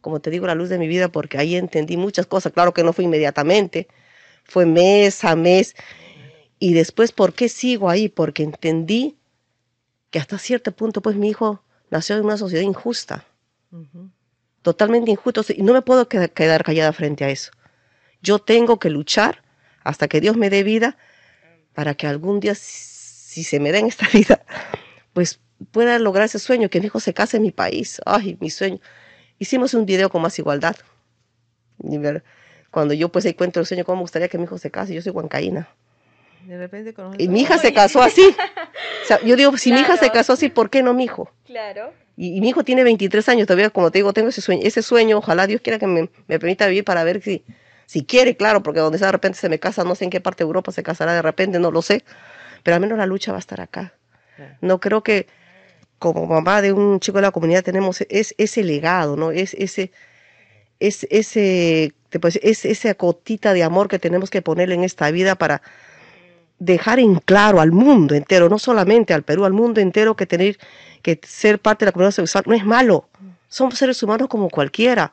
como te digo, la luz de mi vida, porque ahí entendí muchas cosas. Claro que no fue inmediatamente, fue mes a mes. Y después, ¿por qué sigo ahí? Porque entendí que hasta cierto punto, pues mi hijo nació en una sociedad injusta Ujú. Totalmente injusto y no me puedo queda- quedar callada frente a eso. Yo tengo que luchar hasta que Dios me dé vida para que algún día, si se me da en esta *laughs* vida, pues pueda lograr ese sueño, que mi hijo se case en mi país. Ay, mi sueño. Hicimos un video con más igualdad. Cuando yo pues encuentro el sueño, ¿cómo me gustaría que mi hijo se case? Yo soy huancaína. De repente conoces Y mi hija se casó así. *laughs* Sea, yo digo, si mi hija se casó así, ¿por qué no mi hijo? Claro. Y, y mi hijo tiene 23 años, todavía, como te digo, tengo ese sueño, ese sueño, ojalá Dios quiera que me, me permita vivir para ver si, si quiere, claro, porque donde sea de repente se me casa, no sé en qué parte de Europa se casará de repente, no lo sé, pero al menos la lucha va a estar acá. No creo que como mamá de un chico de la comunidad tenemos es, ese legado, ¿no? Es ese, es, ese, es esa cotita de amor que tenemos que ponerle en esta vida para dejar en claro al mundo entero, no solamente al Perú, al mundo entero, que tener que ser parte de la comunidad sexual no es malo. Somos seres humanos como cualquiera.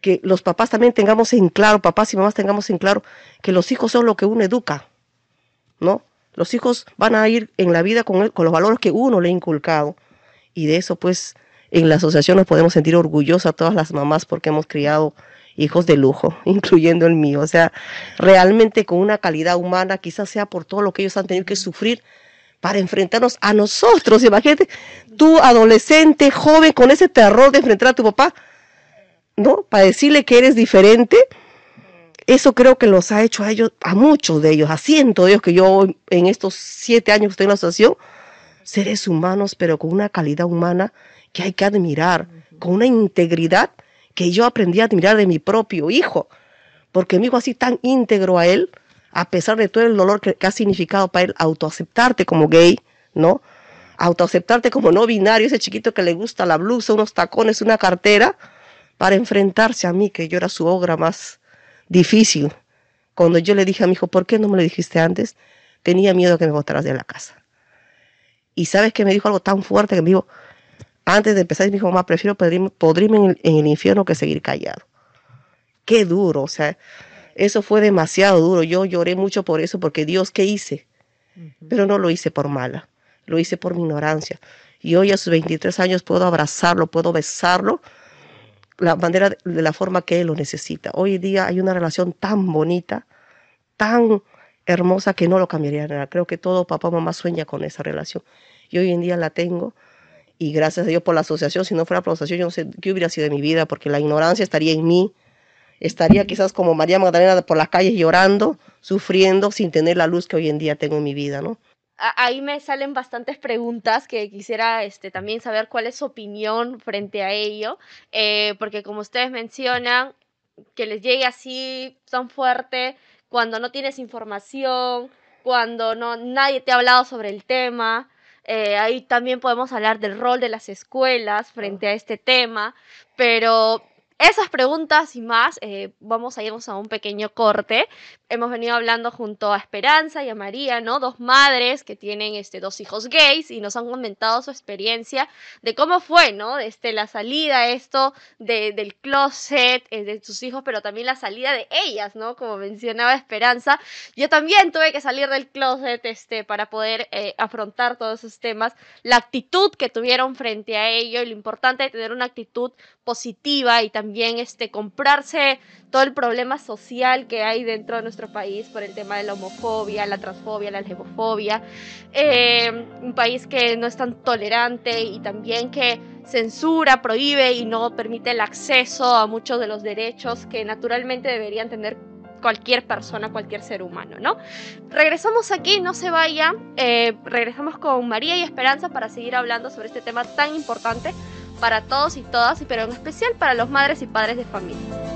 Que los papás también tengamos en claro, papás y mamás tengamos en claro que los hijos son lo que uno educa, ¿no? Los hijos van a ir en la vida con, con los valores que uno le ha inculcado. Y de eso, pues, en la asociación nos podemos sentir orgullosas a todas las mamás porque hemos criado hijos de lujo, *laughs* incluyendo el mío. O sea, realmente con una calidad humana, quizás sea por todo lo que ellos han tenido que sufrir para enfrentarnos a nosotros. Imagínate, tú adolescente, joven, con ese terror de enfrentar a tu papá, ¿no? Para decirle que eres diferente. Eso creo que los ha hecho a ellos, a muchos de ellos, a cientos de ellos que yo en estos siete años que estoy en la asociación, seres humanos, pero con una calidad humana que hay que admirar, con una integridad que yo aprendí a admirar de mi propio hijo, porque mi hijo así tan íntegro a él, a pesar de todo el dolor que, ha significado para él autoaceptarte como gay, ¿no? Autoaceptarte como no binario, ese chiquito que le gusta la blusa, unos tacones, una cartera, para enfrentarse a mí, que yo era su obra más difícil. Cuando yo le dije a mi hijo, ¿por qué no me lo dijiste antes? Tenía miedo que me botaras de la casa. Y sabes que me dijo algo tan fuerte que me dijo, antes de empezar, dijo, mamá, prefiero podrirme, en, el, infierno que seguir callado. Qué duro, o sea, eso fue demasiado duro. Yo lloré mucho por eso, porque Dios, ¿qué hice? Pero no lo hice por mala, lo hice por mi ignorancia. Y hoy a sus 23 años puedo abrazarlo, puedo besarlo la manera, de la forma que él lo necesita. Hoy en día hay una relación tan bonita, tan hermosa que no lo cambiaría nada. Creo que todo papá mamá sueña con esa relación. Y hoy en día la tengo y gracias a Dios por la asociación, si no fuera por la asociación, yo no sé qué hubiera sido de mi vida, porque la ignorancia estaría en mí, estaría quizás como María Magdalena por las calles llorando, sufriendo, sin tener la luz que hoy en día tengo en mi vida, ¿no? Ahí me salen bastantes preguntas que quisiera este, también saber cuál es su opinión frente a ello, eh, porque como ustedes mencionan, que les llegue así tan fuerte cuando no tienes información, cuando no, nadie te ha hablado sobre el tema, eh, ahí también podemos hablar del rol de las escuelas frente a este tema, pero esas preguntas y más, eh, vamos a irnos a un pequeño corte. Hemos venido hablando junto a Esperanza y a María, ¿no? Dos madres que tienen este, dos hijos gays y nos han comentado su experiencia de cómo fue, ¿no? Este, la salida, esto de, del closet eh, de sus hijos, pero también la salida de ellas, ¿no? Como mencionaba Esperanza. Yo también tuve que salir del closet este, para poder eh, afrontar todos esos temas. La actitud que tuvieron frente a ello y lo importante de tener una actitud positiva y también este, comprarse todo el problema social que hay dentro de nuestro país por el tema de la homofobia, la transfobia, la lesbofobia. Eh, un país que no es tan tolerante y también que censura, prohíbe y no permite el acceso a muchos de los derechos que naturalmente deberían tener cualquier persona, cualquier ser humano, ¿no? Regresamos aquí, no se vayan, eh, regresamos con María y Esperanza para seguir hablando sobre este tema tan importante para todos y todas, pero en especial para los madres y padres de familia.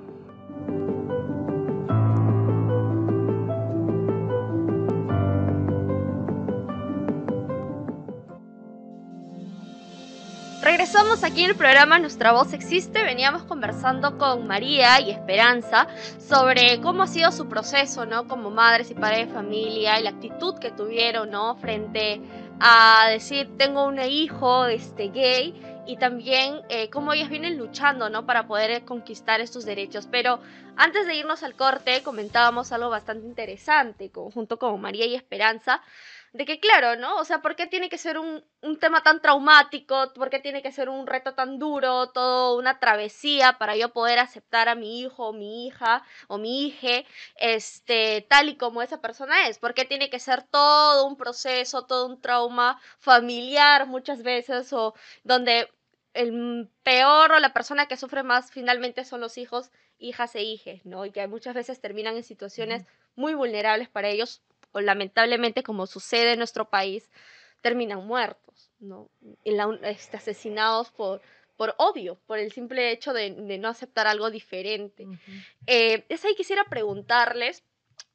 Regresamos aquí en el programa Nuestra Voz Existe. Veníamos conversando con María y Esperanza sobre cómo ha sido su proceso, ¿no? Como madres y padres de familia y la actitud que tuvieron, ¿no? Frente a decir, tengo un hijo este, gay y también eh, cómo ellas vienen luchando, ¿no? Para poder conquistar estos derechos. Pero antes de irnos al corte, comentábamos algo bastante interesante junto con María y Esperanza de que claro, ¿no? O sea, ¿por qué tiene que ser un, un, tema tan traumático? ¿Por qué tiene que ser un reto tan duro? Todo una travesía para yo poder aceptar a mi hijo o mi hija o mi hija, este, tal y como esa persona es. ¿Por qué tiene que ser todo un proceso, todo un trauma familiar muchas veces o donde el peor o la persona que sufre más finalmente son los hijos, hijas e hijes, ¿no? Y que muchas veces terminan en situaciones muy vulnerables para ellos o lamentablemente como sucede en nuestro país, terminan muertos, ¿no? Este, asesinados por, por odio, por el simple hecho de, no aceptar algo diferente. Eh, es ahí quisiera preguntarles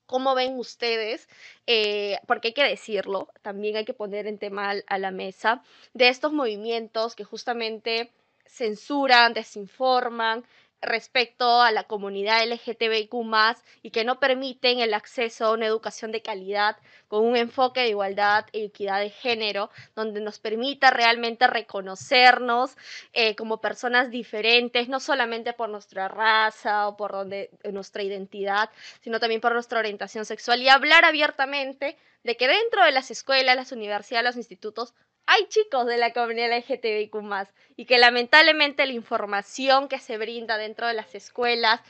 cómo ven ustedes, eh, porque hay que decirlo, también hay que poner en tema a la mesa, de estos movimientos que justamente censuran, desinforman, respecto a la comunidad LGTBIQ y que no permiten el acceso a una educación de calidad con un enfoque de igualdad e equidad de género, donde nos permita realmente reconocernos eh, como personas diferentes, no solamente por nuestra raza o por donde, nuestra identidad, sino también por nuestra orientación sexual y hablar abiertamente de que dentro de las escuelas, las universidades, los institutos hay chicos de la comunidad LGTBIQ y que lamentablemente la información que se brinda dentro de las escuelas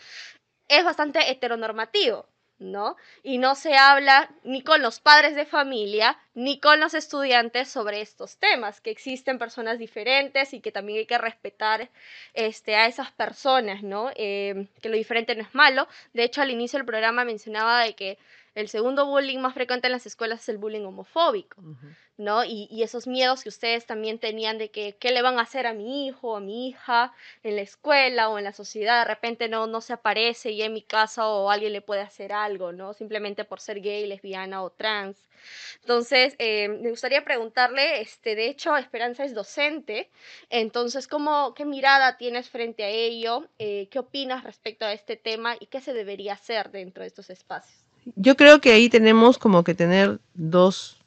es bastante heteronormativo, ¿no? Y no se habla ni con los padres de familia ni con los estudiantes sobre estos temas, que existen personas diferentes y que también hay que respetar este, a esas personas, ¿no? Eh, que lo diferente no es malo. De hecho, al inicio del programa mencionaba de que el segundo bullying más frecuente en las escuelas es el bullying homofóbico, ¿no? Y, esos miedos que ustedes también tenían de que qué le van a hacer a mi hijo o a mi hija en la escuela o en la sociedad, de repente no, no se aparece y en mi casa o alguien le puede hacer algo, ¿no? Simplemente por ser gay, lesbiana o trans. Entonces, eh, me gustaría preguntarle, este, de hecho, Esperanza es docente, entonces, ¿cómo, ¿qué mirada tienes frente a ello? Eh, ¿Qué opinas respecto a este tema y qué se debería hacer dentro de estos espacios? Yo creo que ahí tenemos como que tener dos,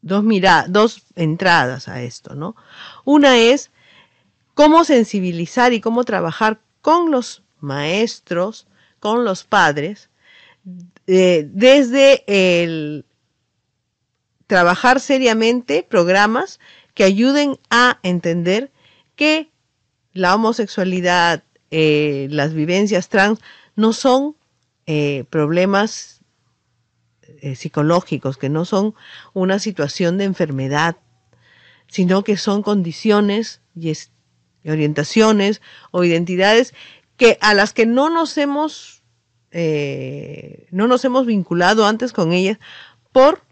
dos dos entradas a esto, ¿no? Una es cómo sensibilizar y cómo trabajar con los maestros, con los padres, eh, desde el trabajar seriamente programas que ayuden a entender que la homosexualidad, eh, las vivencias trans no son eh, problemas eh, psicológicos, que no son una situación de enfermedad, sino que son condiciones y, orientaciones o identidades que a las que no nos hemos eh, no nos hemos vinculado antes con ellas por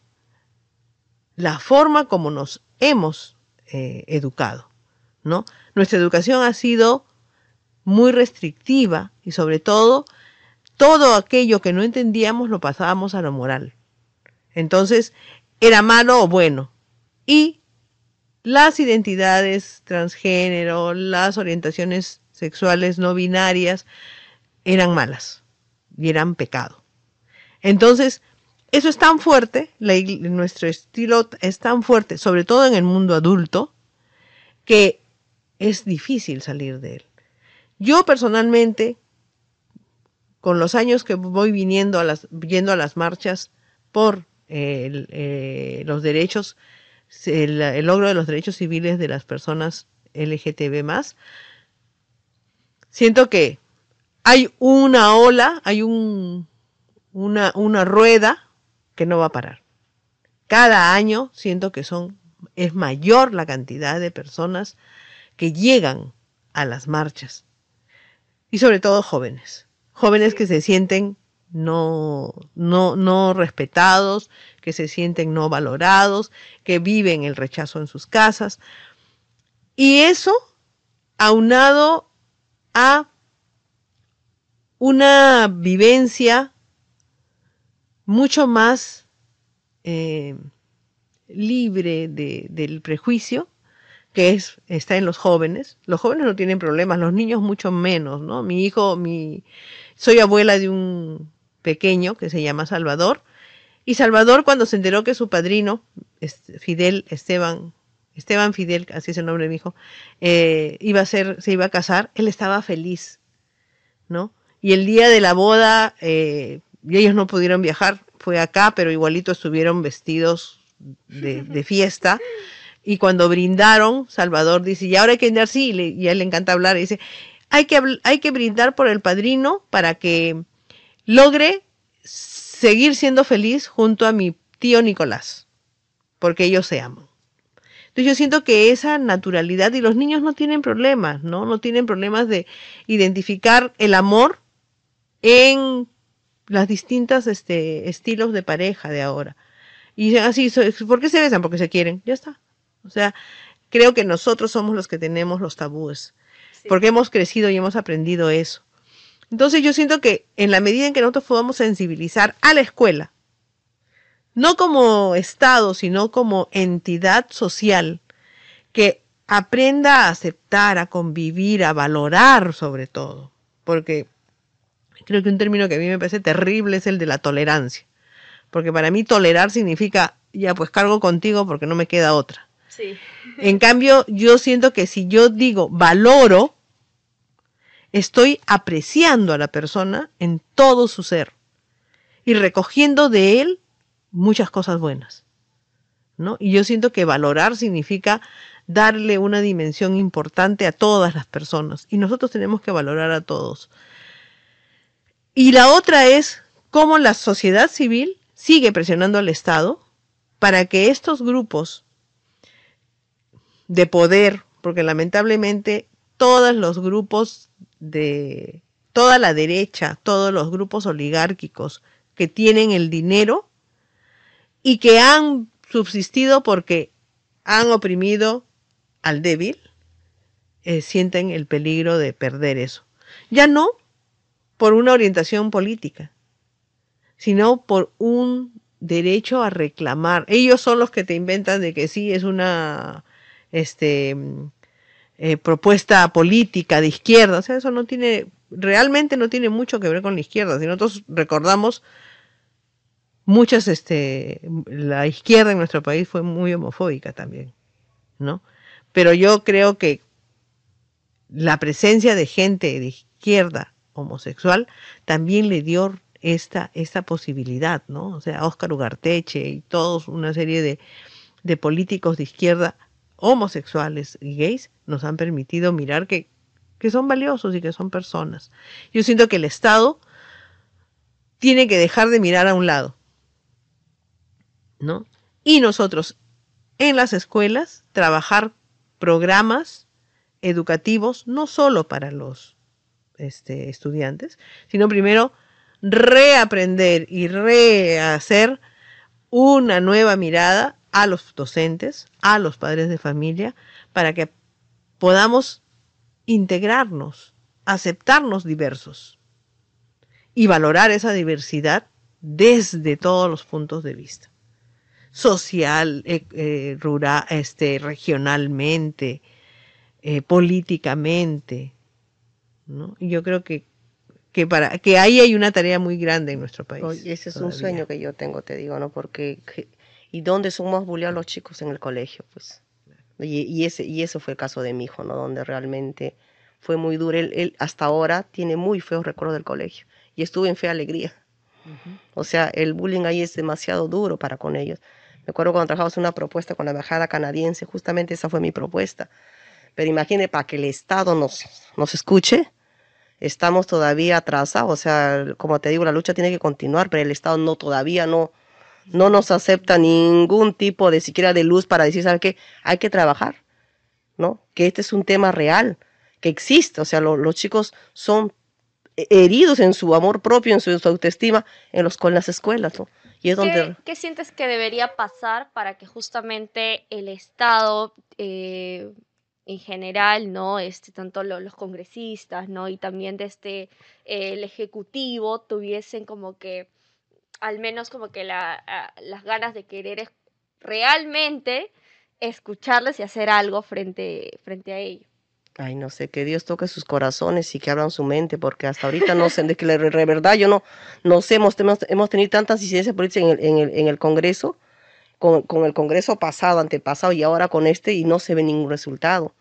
la forma como nos hemos educado, ¿no? Nuestra educación ha sido muy restrictiva y sobre todo todo aquello que no entendíamos lo pasábamos a lo moral. Entonces, era malo o bueno. Y las identidades transgénero, las orientaciones sexuales no binarias, eran malas y eran pecado. Entonces, eso es tan fuerte, nuestro estilo es tan fuerte, sobre todo en el mundo adulto, que es difícil salir de él. Yo personalmente con los años que voy viniendo a las, yendo a las marchas por eh, los derechos, el, logro de los derechos civiles de las personas LGTB siento que hay una ola, hay un, una, una rueda que no va a parar. Cada año siento que son, es mayor la cantidad de personas que llegan a las marchas y sobre todo jóvenes jóvenes que se sienten no, no, no respetados, que se sienten no valorados, que viven el rechazo en sus casas. Y eso aunado a una vivencia mucho más eh, libre de, del prejuicio, que es, está en los jóvenes. Los jóvenes no tienen problemas, los niños mucho menos, ¿no? Mi hijo, mi, soy abuela de un pequeño que se llama Salvador, y Salvador cuando se enteró que su padrino, Fidel Esteban, Esteban Fidel, así es el nombre de mi hijo, eh, iba a ser, se iba a casar, él estaba feliz, ¿no? Y el día de la boda, eh, ellos no pudieron viajar, fue acá, pero igualito estuvieron vestidos de, fiesta. Y cuando brindaron, Salvador dice, y ahora hay que brindar, sí, y, a él le encanta hablar, y dice, hay que, hay que brindar por el padrino para que logre seguir siendo feliz junto a mi tío Nicolás, porque ellos se aman. Entonces yo siento que esa naturalidad y los niños no tienen problemas, ¿no? No tienen problemas de identificar el amor en las distintas este, estilos de pareja de ahora. Y así, ¿por qué se besan? Porque se quieren, ya está. O sea, creo que nosotros somos los que tenemos los tabúes, porque hemos crecido y hemos aprendido eso. Entonces yo siento que en la medida en que nosotros podamos sensibilizar a la escuela, no como Estado, sino como entidad social, que aprenda a aceptar, a convivir, a valorar sobre todo, porque creo que un término que a mí me parece terrible es el de la tolerancia. Porque para mí tolerar significa, ya pues cargo contigo porque no me queda otra. Sí. En cambio, yo siento que si yo digo valoro, estoy apreciando a la persona en todo su ser y recogiendo de él muchas cosas buenas. ¿no? Y yo siento que valorar significa darle una dimensión importante a todas las personas y nosotros tenemos que valorar a todos. Y la otra es cómo la sociedad civil sigue presionando al Estado para que estos grupos de poder, porque lamentablemente todos los grupos de toda la derecha, todos los grupos oligárquicos que tienen el dinero y que han subsistido porque han oprimido al débil, eh, sienten el peligro de perder eso. Ya no por una orientación política, sino por un derecho a reclamar. Ellos son los que te inventan de que sí es una este, eh, propuesta política de izquierda. O sea, eso no tiene, realmente no tiene mucho que ver con la izquierda. Si nosotros recordamos, muchas, este, la izquierda en nuestro país fue muy homofóbica también, ¿no? Pero yo creo que la presencia de gente de izquierda homosexual también le dio esta, esta posibilidad, ¿no? O sea, Óscar Ugarteche y todos una serie de, de políticos de izquierda homosexuales y gays nos han permitido mirar que, que son valiosos y que son personas. Yo siento que el Estado tiene que dejar de mirar a un lado, ¿no? Y nosotros en las escuelas trabajar programas educativos no solo para los este, estudiantes, sino primero reaprender y rehacer una nueva mirada a los docentes, a los padres de familia, para que podamos integrarnos, aceptarnos diversos y valorar esa diversidad desde todos los puntos de vista. Social, eh, eh, rural, este, regionalmente, eh, políticamente, y yo creo que, que, para, que ahí hay una tarea muy grande en nuestro país. Y ese es un sueño que yo tengo, te digo, ¿no? Porque, ¿y dónde somos bulleados los chicos en el colegio? Pues. Y, y, ese, y eso fue el caso de mi hijo, ¿no? Donde realmente fue muy duro. Él, hasta ahora tiene muy feos recuerdos del colegio y estuvo en fea alegría. O sea, el bullying ahí es demasiado duro para con ellos. Me acuerdo cuando trabajamos una propuesta con la embajada canadiense, justamente esa fue mi propuesta. Pero imagine, para que el Estado nos, nos escuche, estamos todavía atrasados. O sea, como te digo, la lucha tiene que continuar, pero el Estado no todavía no, no nos acepta ningún tipo de siquiera de luz para decir, ¿sabe qué? Hay que trabajar, ¿no? Que este es un tema real, que existe. O sea, los chicos son heridos en su amor propio, en su, autoestima, en los, con las escuelas, ¿no? Y es ¿Qué, donde... ¿Qué sientes que debería pasar para que justamente el Estado eh, en general, ¿no? Este, tanto los congresistas, ¿no? Y también desde este, el ejecutivo tuviesen como que, al menos como que la, las ganas de querer realmente escucharles y hacer algo frente, frente a ello. Ay, no sé, que Dios toque sus corazones y que abran su mente, porque hasta ahorita no sé, de que la verdad yo no, no sé, hemos, hemos tenido tantas incidencias políticas en el, en el, en el Congreso, con, con, el Congreso pasado, antepasado y ahora con este, y no se ve ningún resultado.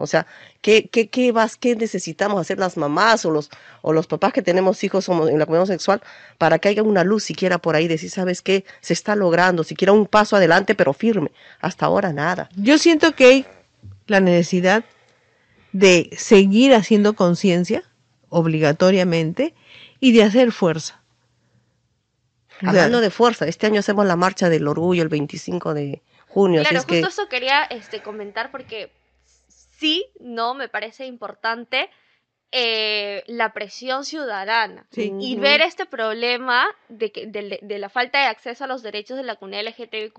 O sea, ¿qué, qué, qué, vas, qué necesitamos hacer las mamás o los, o los papás que tenemos hijos en la comunidad sexual para que haya una luz siquiera por ahí, decir, ¿sabes qué? Se está logrando, siquiera un paso adelante, pero firme. Hasta ahora nada. Yo siento que hay la necesidad de seguir haciendo conciencia obligatoriamente y de hacer fuerza. Hablando de fuerza, este año hacemos la marcha del orgullo el 25 de junio. Claro, así es justo que... eso quería este, comentar porque sí, no, me parece importante eh, la presión ciudadana Sí. y ver este problema de, que, de, de la falta de acceso a los derechos de la comunidad LGTBIQ+,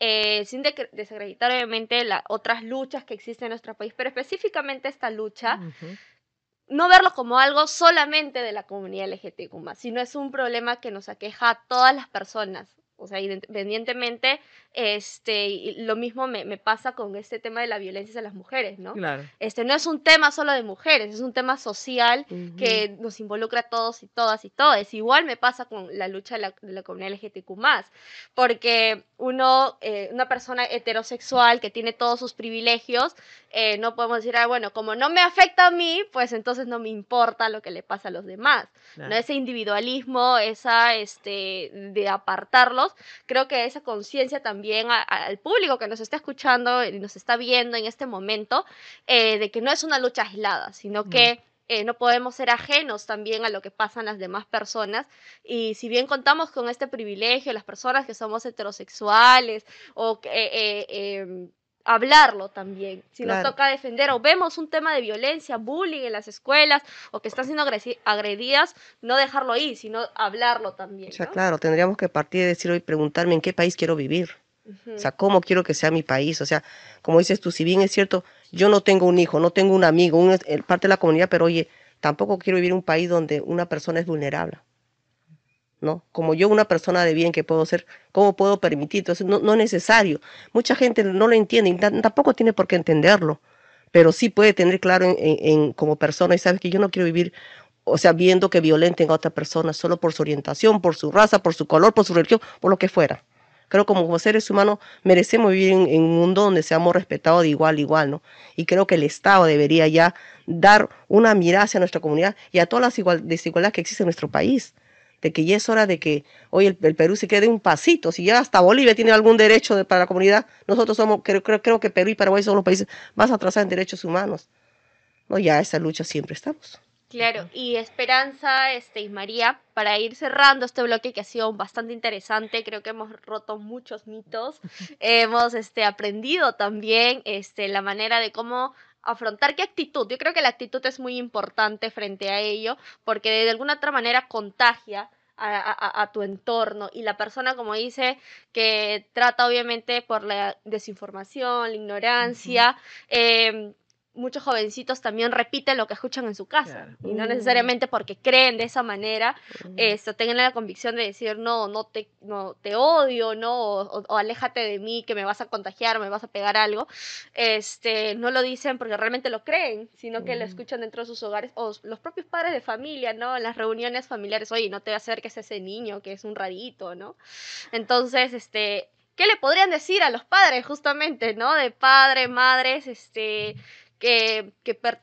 eh, sin de- desacreditar obviamente las otras luchas que existen en nuestro país, pero específicamente esta lucha, no verlo como algo solamente de la comunidad LGTBIQ+, sino es un problema que nos aqueja a todas las personas. O sea, independientemente, este, y lo mismo me, me pasa con este tema de la violencia hacia las mujeres, ¿no? Claro. Este no es un tema solo de mujeres, es un tema social que nos involucra a todos y todas y todes. Igual me pasa con la lucha de la, de la comunidad LGTQ+, porque uno, eh, una persona heterosexual que tiene todos sus privilegios, eh, no podemos decir, ah, bueno, como no me afecta a mí, pues entonces no me importa lo que le pasa a los demás. Claro. ¿no? Ese individualismo, esa, este, de apartarlos, creo que esa conciencia también a- a- al público que nos está escuchando y nos está viendo en este momento, eh, de que no es una lucha aislada, sino que eh, no podemos ser ajenos también a lo que pasan las demás personas. Y si bien contamos con este privilegio, las personas que somos heterosexuales, o que, eh, eh, hablarlo también. Si nos toca defender o vemos un tema de violencia, bullying en las escuelas, o que están siendo agredidas, no dejarlo ahí, sino hablarlo también. O sea, claro, tendríamos que partir de decir hoy, preguntarme en qué país quiero vivir. O sea, ¿cómo quiero que sea mi país? O sea, como dices tú, si bien es cierto, yo no tengo un hijo, no tengo un amigo, un, eh, parte de la comunidad, pero oye, tampoco quiero vivir en un país donde una persona es vulnerable. ¿No? Como yo, una persona de bien que puedo ser, ¿cómo puedo permitir? Entonces, no, no es necesario. Mucha gente no lo entiende y ta- tampoco tiene por qué entenderlo, pero sí puede tener claro en, en- como persona y sabes que yo no quiero vivir, o sea, viendo que violenten a otra persona solo por su orientación, por su raza, por su color, por su religión, por lo que fuera. Creo que como seres humanos merecemos vivir en, un mundo donde seamos respetados de igual a igual, ¿no? Y creo que el Estado debería ya dar una mirada hacia nuestra comunidad y a todas las igual- desigualdades que existen en nuestro país. De que ya es hora de que hoy el, el Perú se quede un pasito. Si ya hasta Bolivia tiene algún derecho de- para la comunidad, nosotros somos, creo, creo, creo que Perú y Paraguay son los países más atrasados en derechos humanos. No, ya esa lucha siempre estamos. Claro, y Esperanza este, y María, para ir cerrando este bloque que ha sido bastante interesante, creo que hemos roto muchos mitos, *laughs* hemos este, aprendido también este, la manera de cómo afrontar qué actitud. Yo creo que la actitud es muy importante frente a ello, porque de alguna otra manera contagia a, a- a tu entorno. Y la persona, como dice, que trata obviamente por la desinformación, la ignorancia, eh, muchos jovencitos también repiten lo que escuchan en su casa y no Mm. necesariamente porque creen de esa manera esto tengan la convicción de decir no no te no te odio no o, o aléjate de mí que me vas a contagiar me vas a pegar algo este no lo dicen porque realmente lo creen sino que lo escuchan dentro de sus hogares o los propios padres de familia no en las reuniones familiares oye no te acerques a ese niño que es un rarito no entonces este ¿Qué le podrían decir a los padres justamente, no? De padres, madres, este, que,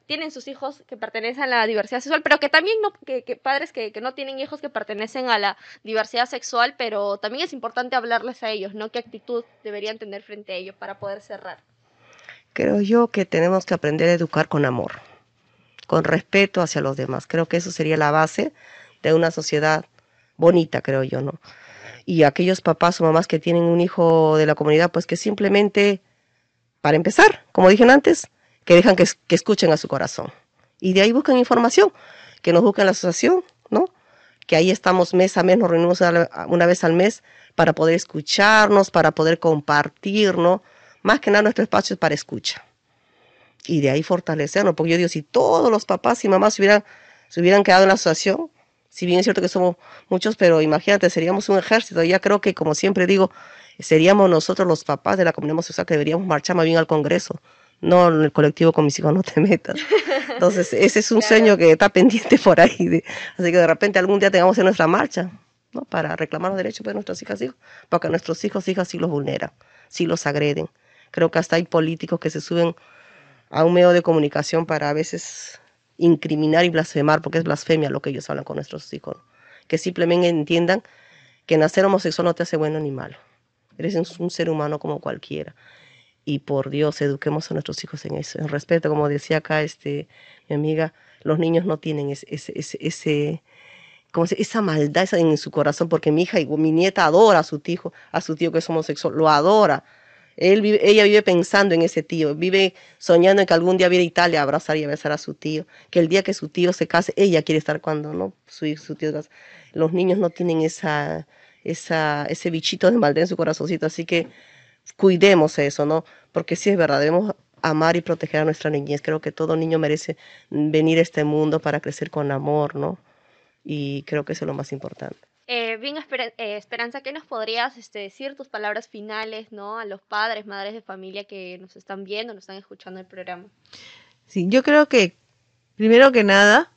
tienen sus hijos que pertenecen a la diversidad sexual, pero que también no, que padres que, que no tienen hijos que pertenecen a la diversidad sexual, pero también es importante hablarles a ellos, ¿no? ¿Qué actitud deberían tener frente a ellos para poder cerrar? Creo yo que tenemos que aprender a educar con amor, con respeto hacia los demás. Creo que eso sería la base de una sociedad bonita, creo yo, ¿no? Y aquellos papás o mamás que tienen un hijo de la comunidad, pues que simplemente, para empezar, como dije antes, que dejan que, que escuchen a su corazón. Y de ahí buscan información, que nos busquen la asociación, ¿no? Que ahí estamos mes a mes, nos reunimos una vez al mes para poder escucharnos, para poder compartir, ¿no? Más que nada nuestro espacio es para escucha. Y de ahí fortalecernos, porque yo digo, si todos los papás y mamás se hubieran, se hubieran quedado en la asociación, si bien es cierto que somos muchos, pero imagínate, seríamos un ejército. Ya creo que, como siempre digo, seríamos nosotros los papás de la comunidad homosexual que deberíamos marchar más bien al Congreso, no en el colectivo con mis hijos no te metas. Entonces, ese es un sueño que está pendiente por ahí. así que de repente algún día tengamos en nuestra marcha, ¿no? Para reclamar los derechos de nuestras hijas y hijos, porque nuestros hijos y hijas sí los vulneran, sí los agreden. Creo que hasta hay políticos que se suben a un medio de comunicación para a veces incriminar y blasfemar, porque es blasfemia lo que ellos hablan con nuestros hijos. Que simplemente entiendan que nacer homosexual no te hace bueno ni malo. Eres un ser humano como cualquiera. Y por Dios, eduquemos a nuestros hijos en eso, en respeto, como decía acá este, mi amiga, los niños no tienen ese, ese, ese, como esa maldad en su corazón, porque mi hija y mi nieta adora a su tío, a su tío que es homosexual, lo adora. Él ella vive pensando en ese tío, vive soñando en que algún día viera a Italia a abrazar y a besar a su tío, que el día que su tío se case, ella quiere estar cuando no su, su tío Los niños no tienen esa, esa, ese bichito de maldad en su corazoncito, así que cuidemos eso, ¿no? Porque sí es verdad, debemos amar y proteger a nuestra niñez. Creo que todo niño merece venir a este mundo para crecer con amor, ¿no? Y creo que eso es lo más importante. Eh, bien, eh, Esperanza, ¿qué nos podrías este, decir tus palabras finales, ¿no? A los padres, madres de familia que nos están viendo, nos están escuchando el programa. Sí, yo creo que, primero que nada,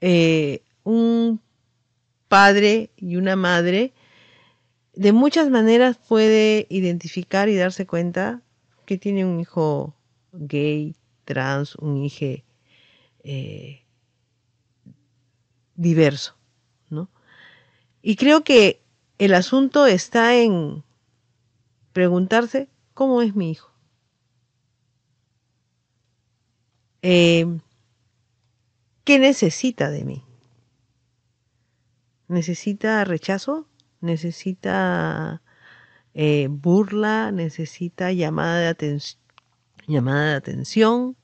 eh, un padre y una madre de muchas maneras puede identificar y darse cuenta que tiene un hijo gay, trans, un hijo eh, diverso, ¿no? Y creo que el asunto está en preguntarse cómo es mi hijo. Eh, ¿Qué necesita de mí? ¿Necesita rechazo? Necesita eh, burla, necesita llamada de, llamada de atención,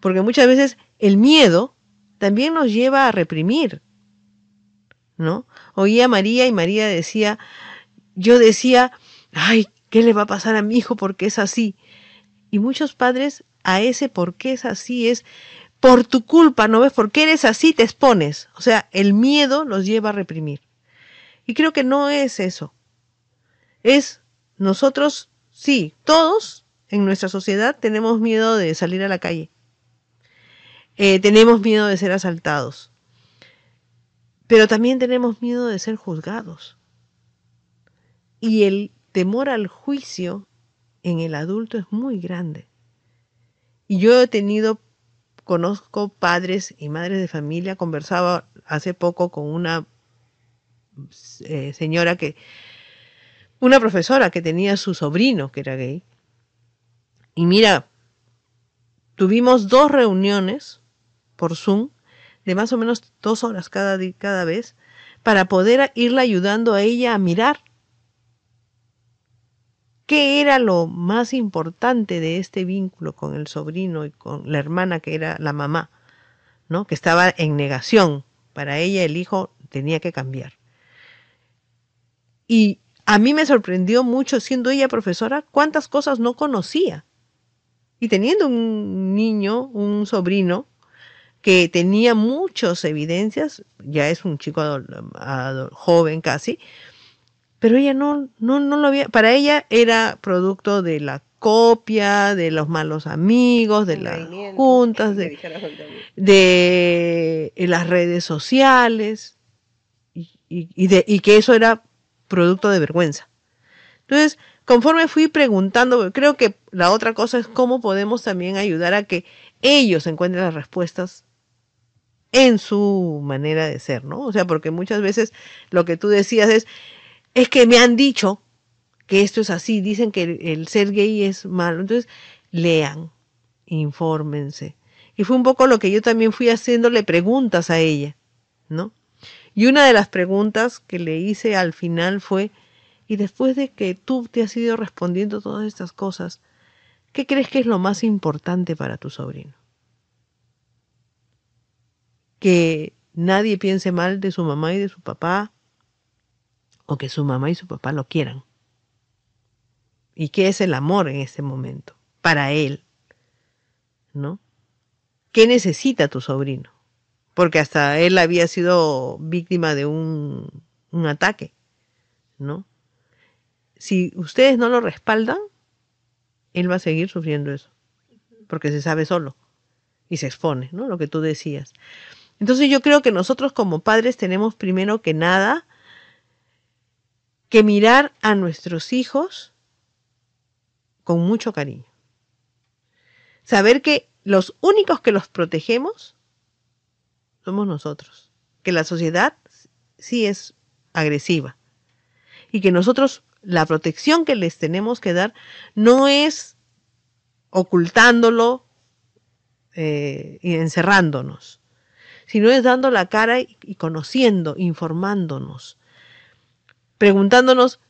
porque muchas veces el miedo también nos lleva a reprimir, ¿no? Oía María y María decía, yo decía, ay, ¿qué le va a pasar a mi hijo porque es así? Y muchos padres a ese por qué es así es por tu culpa, ¿no ves? Porque eres así, te expones. O sea, el miedo los lleva a reprimir. Y creo que no es eso. Es nosotros, sí, todos en nuestra sociedad tenemos miedo de salir a la calle. Eh, tenemos miedo de ser asaltados. Pero también tenemos miedo de ser juzgados. Y el temor al juicio en el adulto es muy grande. Y yo he tenido, conozco padres y madres de familia, conversaba hace poco con una eh, señora que, una profesora que tenía su sobrino que era gay. Y mira, tuvimos dos reuniones por Zoom de más o menos dos horas cada, cada vez para poder irla ayudando a ella a mirar qué era lo más importante de este vínculo con el sobrino y con la hermana que era la mamá, ¿no? Que estaba en negación. Para ella el hijo tenía que cambiar. Y a mí me sorprendió mucho, siendo ella profesora, cuántas cosas no conocía. Y teniendo un niño, un sobrino, que tenía muchas evidencias, ya es un chico joven casi, pero ella no, no, no lo había, para ella era producto de la copia, de los malos amigos, de las juntas, *laughs* de, de, las redes sociales, y, de, y que eso era producto de vergüenza. Entonces, conforme fui preguntando, creo que la otra cosa es cómo podemos también ayudar a que ellos encuentren las respuestas en su manera de ser, ¿no? O sea, porque muchas veces lo que tú decías es, es que me han dicho que esto es así, dicen que el, ser gay es malo, entonces lean, infórmense. Y fue un poco lo que yo también fui haciéndole preguntas a ella, ¿no? Y una de las preguntas que le hice al final fue, y después de que tú te has ido respondiendo todas estas cosas, ¿qué crees que es lo más importante para tu sobrino? Que nadie piense mal de su mamá y de su papá, o que su mamá y su papá lo quieran. ¿Y qué es el amor en ese momento? Para él. ¿No? ¿Qué necesita tu sobrino? Porque hasta él había sido víctima de un, ataque, ¿no? si ustedes no lo respaldan, él va a seguir sufriendo eso, porque se sabe solo y se expone, ¿no? Lo que tú decías. Entonces yo creo que nosotros como padres tenemos primero que nada que mirar a nuestros hijos con mucho cariño. Saber que los únicos que los protegemos somos nosotros, que la sociedad sí es agresiva y que nosotros la protección que les tenemos que dar no es ocultándolo eh, y encerrándonos, sino es dando la cara y, conociendo, informándonos, preguntándonos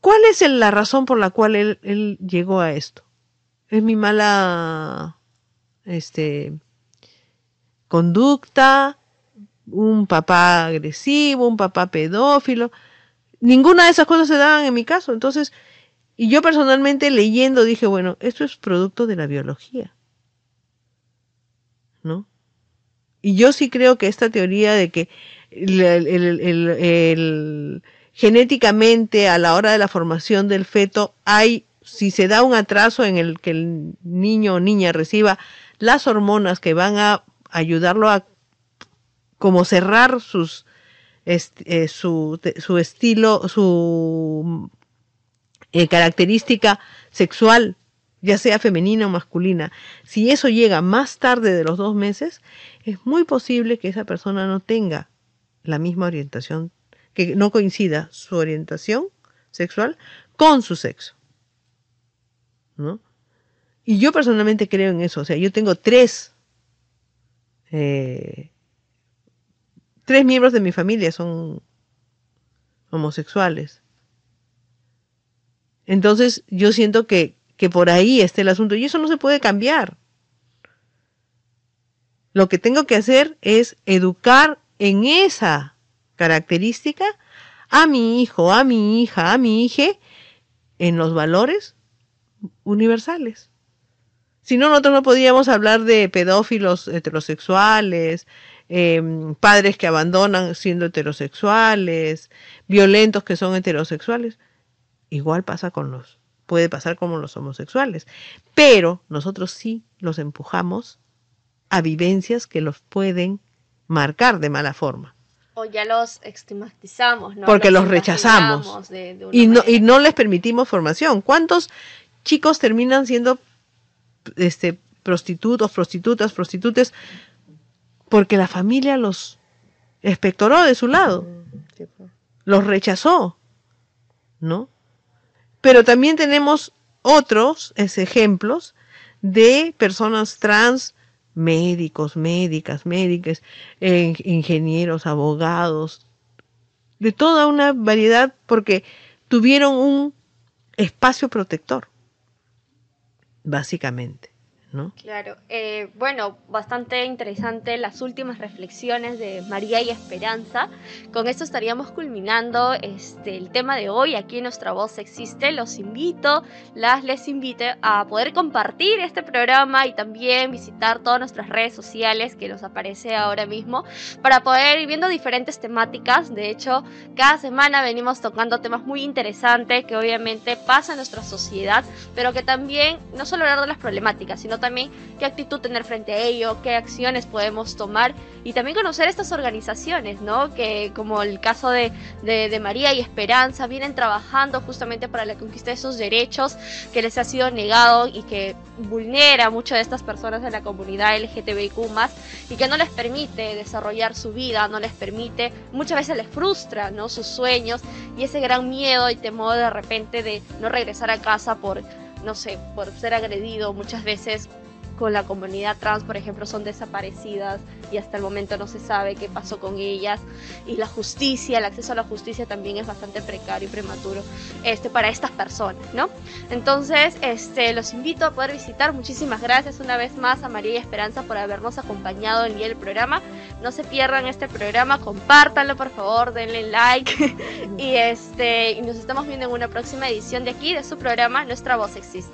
cuál es la razón por la cual él, él llegó a esto. Es mi mala este, conducta, un papá agresivo, un papá pedófilo. Ninguna de esas cosas se daban en mi caso. Entonces, y yo personalmente leyendo dije, bueno, esto es producto de la biología. ¿No? Y yo sí creo que esta teoría de que genéticamente a la hora de la formación del feto hay, si se da un atraso en el que el niño o niña reciba las hormonas que van a ayudarlo a como cerrar sus eh, su, su, estilo, su eh, característica sexual, ya sea femenina o masculina, si eso llega más tarde de los dos meses, es muy posible que esa persona no tenga la misma orientación, que no coincida su orientación sexual con su sexo. ¿no? Y yo personalmente creo en eso. O sea, yo tengo tres, eh, tres miembros de mi familia son homosexuales. Entonces yo siento que, que por ahí está el asunto y eso no se puede cambiar. Lo que tengo que hacer es educar en esa característica a mi hijo, a mi hija, a mi hija en los valores universales. Si no, nosotros no podríamos hablar de pedófilos heterosexuales, em, padres que abandonan siendo heterosexuales, violentos que son heterosexuales. Igual pasa con los, puede pasar como los homosexuales. Pero nosotros sí los empujamos a vivencias que los pueden marcar de mala forma. O ya los estigmatizamos, ¿no? Porque los, rechazamos. y, no, y no les permitimos formación. ¿Cuántos chicos terminan siendo este, prostitutos, prostitutas, prostitutes, porque la familia los espectoró de su lado, los rechazó, ¿no? Pero también tenemos otros ejemplos de personas trans, médicos, médicas, médicas, ingenieros, abogados, de toda una variedad porque tuvieron un espacio protector básicamente. ¿No? Claro, eh, bueno, bastante interesante las últimas reflexiones de María y Esperanza. Con esto estaríamos culminando este, el tema de hoy aquí Nuestra Voz Existe. Los invito, las les invito a poder compartir este programa y también visitar todas nuestras redes sociales que nos aparece ahora mismo para poder ir viendo diferentes temáticas. De hecho, cada semana venimos tocando temas muy interesantes que obviamente pasan en nuestra sociedad, pero que también no solo hablar de las problemáticas, sino también qué actitud tener frente a ello, qué acciones podemos tomar y también conocer estas organizaciones, ¿no? Que como el caso de, de, María y Esperanza vienen trabajando justamente para la conquista de esos derechos que les ha sido negado y que vulnera a muchas de estas personas de la comunidad LGTBIQ y que no les permite desarrollar su vida, no les permite, muchas veces les frustra, ¿no? Sus sueños y ese gran miedo y temor de repente de no regresar a casa por no sé, por ser agredido muchas veces con la comunidad trans, por ejemplo, son desaparecidas y hasta el momento no se sabe qué pasó con ellas. Y la justicia, el acceso a la justicia también es bastante precario y prematuro este, para estas personas, ¿no? Entonces, este, los invito a poder visitar. Muchísimas gracias una vez más a María y Esperanza por habernos acompañado el programa. No se pierdan este programa, compártanlo por favor, denle like *laughs* y, este, y nos estamos viendo en una próxima edición de aquí de su programa Nuestra Voz Existe.